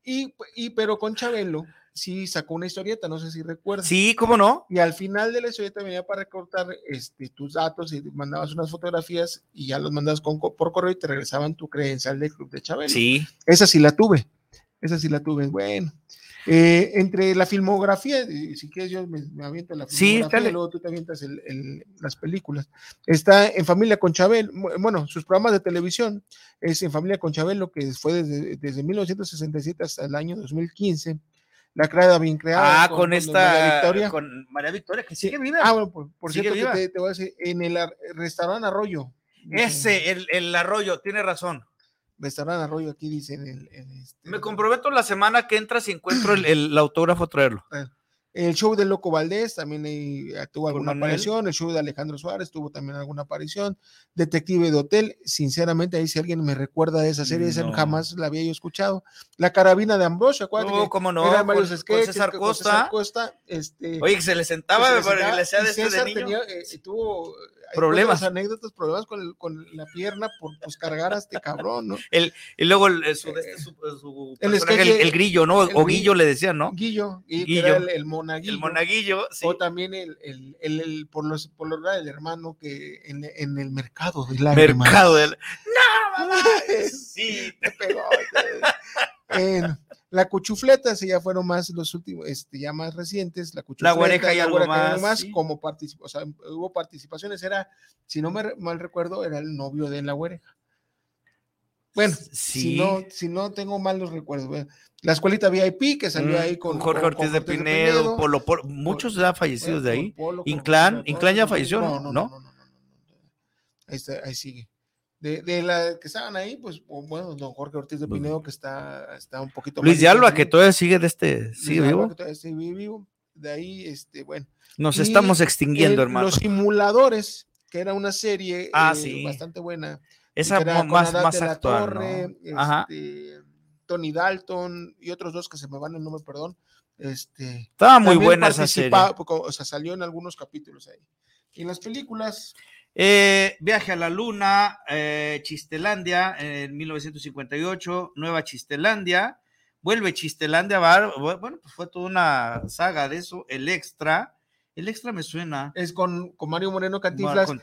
y, y, pero con Chabelo sí sacó una historieta, no sé si recuerdas. Sí, ¿cómo no? Y al final de la historieta venía para recortar este, tus datos y mandabas unas fotografías y ya los mandabas con, por correo y te regresaban tu credencial del Club de Chabelo. Sí. Esa sí la tuve, esa sí la tuve. Bueno, eh, entre la filmografía, si quieres yo me, aviento la filmografía, y luego tú te avientas las películas. Está en Familia con Chabelo, bueno, sus programas de televisión es en Familia con Chabelo, que fue desde, desde 1967 hasta el año 2015 la creada bien creada. Ah, con, esta. María Victoria. Con María Victoria, que sigue viva. Ah, bueno, por, cierto, te, voy a decir, en el restaurante Arroyo. Ese, el, el Arroyo, tiene razón. Restaurante Arroyo, aquí dicen. El, este, Me comprometo la semana que entra si encuentro el, el autógrafo traerlo. El show de Loco Valdés también eh, tuvo alguna aparición. El show de Alejandro Suárez tuvo también alguna aparición. Detective de Hotel, sinceramente, ahí si alguien me recuerda de esa serie, jamás la había yo escuchado. La carabina de Ambrosio, acuérdate. No, cómo no. Eran varios sketches. César Costa. Costa este, Oye, que se le sentaba, le, decía de este de niño. Eh, tuvo problemas. anécdotas, problemas con, con, la pierna por pues, cargar a este cabrón, ¿no? El, y luego el, su, este, su, su el, el, grillo, ¿no? o Guillo le decían, ¿no? Guillo, y Guillo. Era el, monaguillo. El monaguillo, sí. O también el, el, el, por los por los el hermano que en, en el mercado de lágrimas. Mercado del. ¡No, mamá! (laughs) sí, te pegó. en, la cuchufleta, si ya fueron más los últimos, este, ya más recientes, la cuchufleta. La guareja y algo más. más como participación, o sea, hubo participaciones, era, si no me mal recuerdo, era el novio de la guareja. Bueno, si, no, si no tengo mal los recuerdos. la escuelita VIP que salió mm, ahí con, Jorge Ortiz de Pinedo, Polo, muchos ya fallecidos de ahí. Inclán, Inclán ya falleció, ¿no? no, no, no, no, Ahí, está, ahí sigue de, de la que estaban ahí, pues bueno, don Jorge Ortiz de Pinedo, que está, está un poquito Luis de Alba, que todavía sigue de este, sigue vivo. que todavía sigue vivo. De ahí, este, bueno. Nos estamos extinguiendo, hermano. Los simuladores, que era una serie ah, eh, bastante buena. Esa más, más actual, Torre, este, Tony Dalton y otros dos que se me van el nombre, perdón. Este, Estaba muy buena esa serie. O sea, salió en algunos capítulos ahí. Y en las películas, eh, viaje a la Luna, eh, Chistelandia en 1958, Nueva Chistelandia, vuelve Chistelandia, bueno, pues fue toda una saga de eso, el extra, el extra me suena. Es con, con Mario Moreno Cantinflas. Con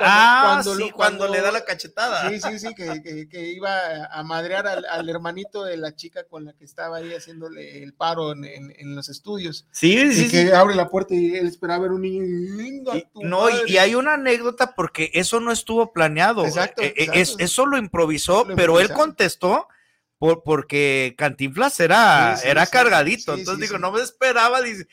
ah, cuando, sí, cuando, le da la cachetada. Sí, sí, sí, que, que, iba a madrear al, hermanito de la chica con la que estaba ahí haciéndole el paro en, en, los estudios. Sí, sí, y que abre la puerta y él esperaba ver un niño lindo. no, y, hay una anécdota porque eso no estuvo planeado. Exacto. Eh, eh, eso lo improvisó, pero él contestó. Por, porque Cantinflas era, era cargadito, entonces digo, no me esperaba, dice,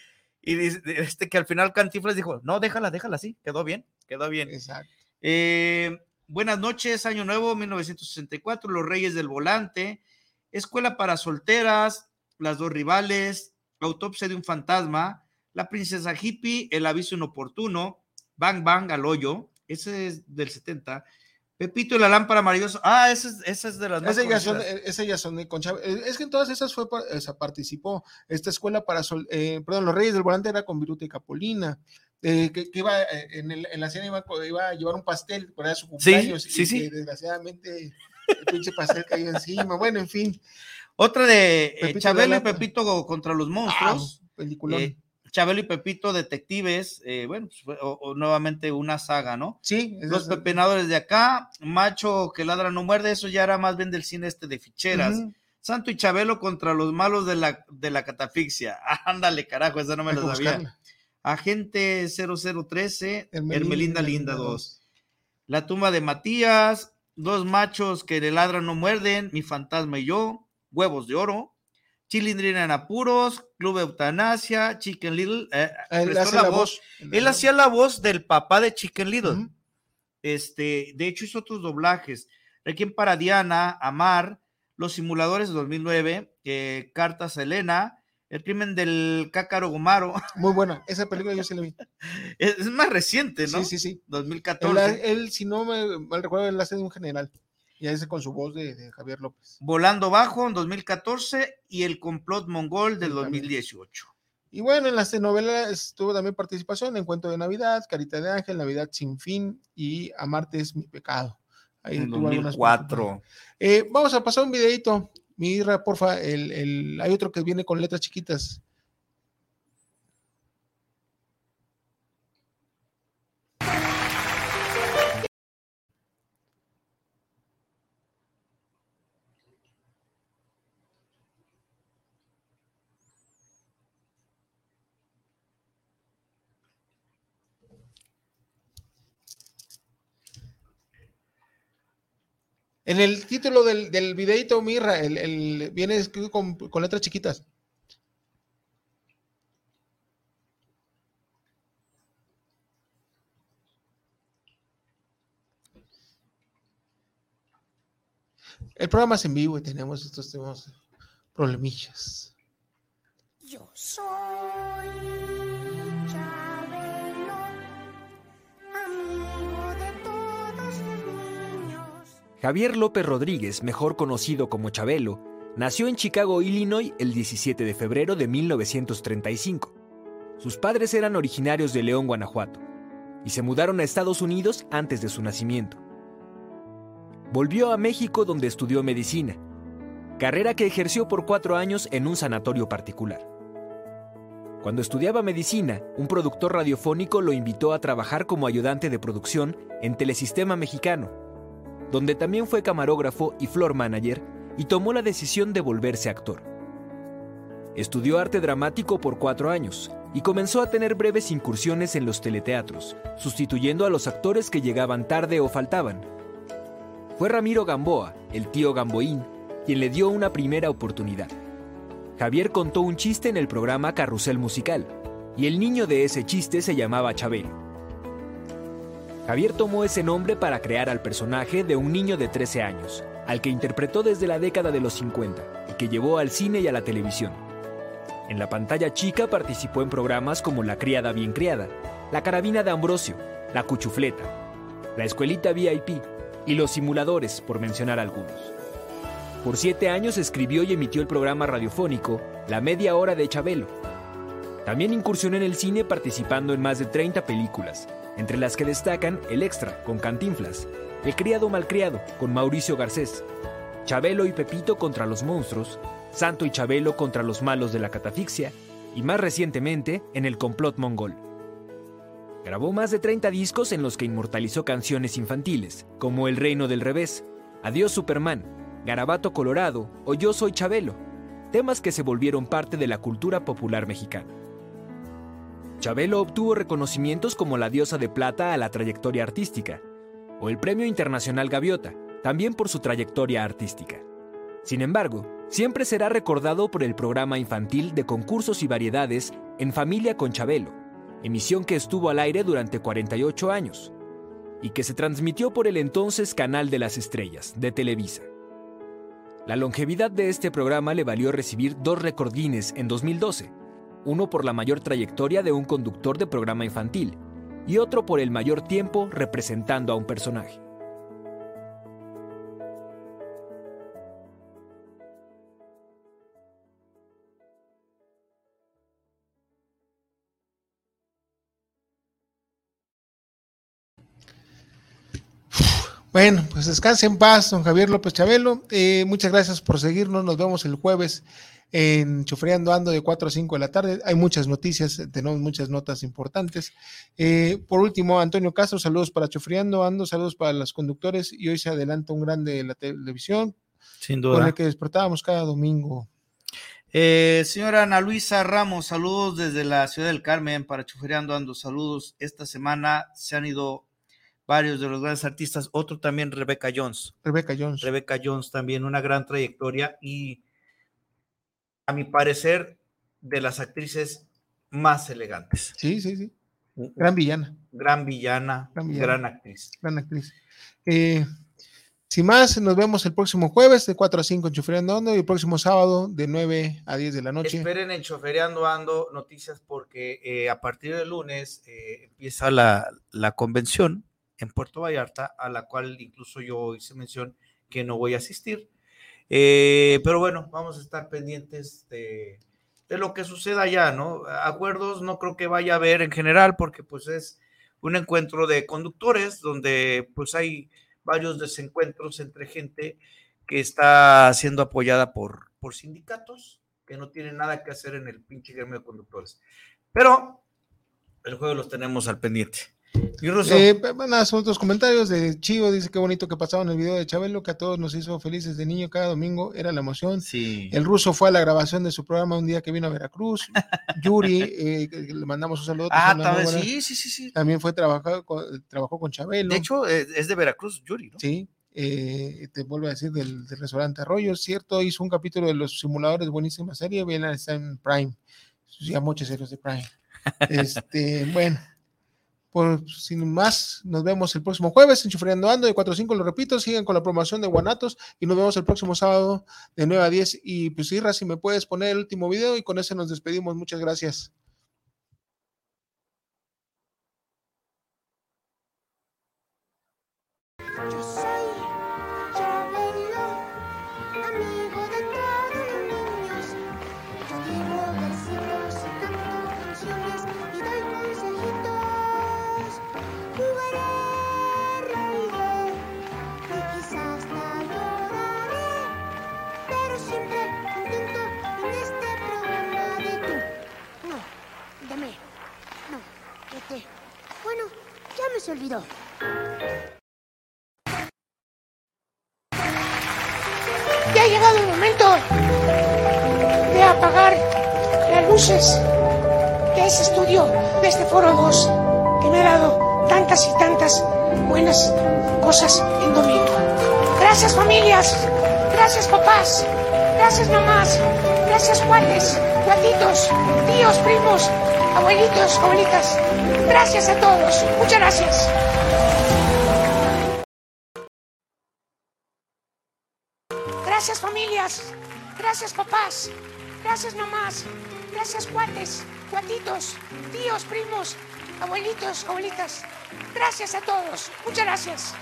Y este que al final Cantiflas dijo, no, déjala, déjala así, quedó bien, quedó bien. Exacto. Eh, buenas noches, Año Nuevo, 1964, Los Reyes del Volante, Escuela para Solteras, Las Dos Rivales, Autopsia de un Fantasma, La Princesa Hippie, El Aviso Inoportuno, Bang Bang al Hoyo, ese es del 70, Pepito y la lámpara maravillosa. Ah, esa es, es de las más esa ya, son, esa de Concha. Eh, es que en todas esas fue, o sea, participó esta escuela para, sol, eh, perdón, los Reyes del Volante era con Viruta y Capolina. Eh, que, iba eh, en, el, en, la cena iba, iba, a llevar un pastel para su cumpleaños sí, sí, y sí. desgraciadamente el pinche pastel cayó encima. Bueno, en fin. Otra de Pepito Chabelo y Pepito contra los monstruos. Ah, peliculón. Chabelo y Pepito, detectives, eh, bueno, pues, o, nuevamente una saga, ¿no? Sí. Los pepenadores de acá, Macho que ladra no muerde, eso ya era más bien del cine este de ficheras. Santo y Chabelo contra los malos de la, de la catafixia. (laughs) ándale, carajo, esa no me lo sabía. Agente 0013, Hermelinda, Linda 2. La tumba de Matías, dos machos que le ladran no muerden, mi fantasma y yo, huevos de oro, Chilindrina en apuros, Club Eutanasia, Chicken Little. Eh, él, hacía la voz. él hacía la voz del papá de Chicken Little. Este, de hecho, hizo otros doblajes. Requiem para Diana, Amar, Los Simuladores de 2009, eh, Cartas Elena, El crimen del Cácaro Gomaro. (laughs) Muy buena, esa película yo sí la vi. Es, más reciente, ¿no? Sí, sí, sí. 2014. Él, si no me mal recuerdo, él hace de un general. Y ese con su voz de, Javier López. Volando Bajo en 2014 y El Complot Mongol del 2018. Y bueno, en las telenovelas tuvo también participación en Cuento de Navidad, Carita de Ángel, Navidad sin fin y Amarte es mi pecado. Ahí en 2004. Eh, vamos a pasar un videito. Mira, porfa, el, el, hay otro que viene con letras chiquitas. En el título del, del videito, Mirra, el, viene escrito con, con letras chiquitas. El programa es en vivo y tenemos estos temas problemillas. Yo soy Javier López Rodríguez, mejor conocido como Chabelo, nació en Chicago, Illinois, el 17 de febrero de 1935. Sus padres eran originarios de León, Guanajuato, y se mudaron a Estados Unidos antes de su nacimiento. Volvió a México donde estudió medicina, carrera que ejerció por cuatro años en un sanatorio particular. Cuando estudiaba medicina, un productor radiofónico lo invitó a trabajar como ayudante de producción en Telesistema Mexicano, donde también fue camarógrafo y floor manager y tomó la decisión de volverse actor. Estudió arte dramático por cuatro años y comenzó a tener breves incursiones en los teleteatros, sustituyendo a los actores que llegaban tarde o faltaban. Fue Ramiro Gamboa, el tío Gamboín, quien le dio una primera oportunidad. Javier contó un chiste en el programa Carrusel Musical, y el niño de ese chiste se llamaba Chabelo. Javier tomó ese nombre para crear al personaje de un niño de 13 años, al que interpretó desde la década de los 50 y que llevó al cine y a la televisión. En la pantalla chica participó en programas como La Criada Bien Criada, La Carabina de Ambrosio, La Cuchufleta, La Escuelita VIP y Los Simuladores, por mencionar algunos. Por siete años escribió y emitió el programa radiofónico La Media Hora de Chabelo. También incursionó en el cine participando en más de 30 películas, entre las que destacan El Extra, con Cantinflas, El Criado Malcriado, con Mauricio Garcés, Chabelo y Pepito contra los monstruos, Santo y Chabelo contra los malos de la catafixia, y más recientemente en El Complot Mongol. Grabó más de 30 discos en los que inmortalizó canciones infantiles, como El Reino del Revés, Adiós Superman, Garabato Colorado o Yo Soy Chabelo, temas que se volvieron parte de la cultura popular mexicana. Chabelo obtuvo reconocimientos como la Diosa de Plata a la trayectoria artística, o el Premio Internacional Gaviota, también por su trayectoria artística. Sin embargo, siempre será recordado por el programa infantil de concursos y variedades En Familia con Chabelo, emisión que estuvo al aire durante 48 años y que se transmitió por el entonces Canal de las Estrellas, de Televisa. La longevidad de este programa le valió recibir dos récord Guinness en 2012, uno por la mayor trayectoria de un conductor de programa infantil y otro por el mayor tiempo representando a un personaje. Bueno, pues descanse en paz, don Javier López Chabelo. Eh, muchas gracias por seguirnos. Nos vemos el jueves en Chufreando Ando de 4 a 5 de la tarde. Hay muchas noticias, tenemos muchas notas importantes. Eh, por último, Antonio Castro, saludos para Chufreando Ando, saludos para los conductores. Y hoy se adelanta un grande de la televisión. Sin duda. Con el que despertábamos cada domingo. Eh, señora Ana Luisa Ramos, saludos desde la ciudad del Carmen para Chufreando Ando. Saludos. Esta semana se han ido varios de los grandes artistas, otro también Rebecca Jones. Rebecca Jones. Rebecca Jones también, una gran trayectoria y a mi parecer de las actrices más elegantes. Sí, sí, sí. Gran villana. Gran villana, gran, villana. gran actriz. Gran actriz. Eh, sin más, nos vemos el próximo jueves de 4 a 5 en Chofereando Ando y el próximo sábado de 9 a 10 de la noche. Esperen en Chofereando Ando noticias porque eh, a partir del lunes eh, empieza la, la convención en Puerto Vallarta, a la cual incluso yo hice mención que no voy a asistir. Eh, pero bueno, vamos a estar pendientes de, de, lo que suceda allá, ¿no? Acuerdos no creo que vaya a haber en general, porque pues es un encuentro de conductores donde pues hay varios desencuentros entre gente que está siendo apoyada por, por sindicatos que no tienen nada que hacer en el pinche gremio de conductores. Pero el juego los tenemos al pendiente. ¿Y Eh, son otros comentarios de Chivo, dice que bonito que pasaba en el video de Chabelo, que a todos nos hizo felices de niño cada domingo, era la emoción. Sí. El ruso fue a la grabación de su programa un día que vino a Veracruz. Yuri, eh, le mandamos un saludo. Ah, también, sí, sí, sí, sí. También fue trabajar con, trabajó con Chabelo. De hecho, es de Veracruz, Yuri, ¿no? Sí. Eh, te vuelvo a decir del, del, restaurante Arroyo, cierto, hizo un capítulo de los simuladores, buenísima serie, bien está en Prime, ya muchos héroes de Prime. (laughs) Este, bueno, por, sin más, nos vemos el próximo jueves en Chufreando Ando de 4 a 5, lo repito, sigan con la promoción de Guanatos y nos vemos el próximo sábado de 9 a 10. Y pues Irra, si me puedes poner el último video y con ese nos despedimos. Muchas gracias. Se olvidó. Ya ha llegado el momento de apagar las luces de ese estudio, de este Foro 2, que me ha dado tantas y tantas buenas cosas en domingo. Gracias familias, gracias papás, gracias mamás, gracias cuates, cuatitos, tíos, primos, abuelitos, abuelitas. Gracias a todos, muchas gracias. Gracias familias, gracias papás, gracias mamás, gracias cuates, cuatitos, tíos, primos, abuelitos, abuelitas. Gracias a todos, muchas gracias.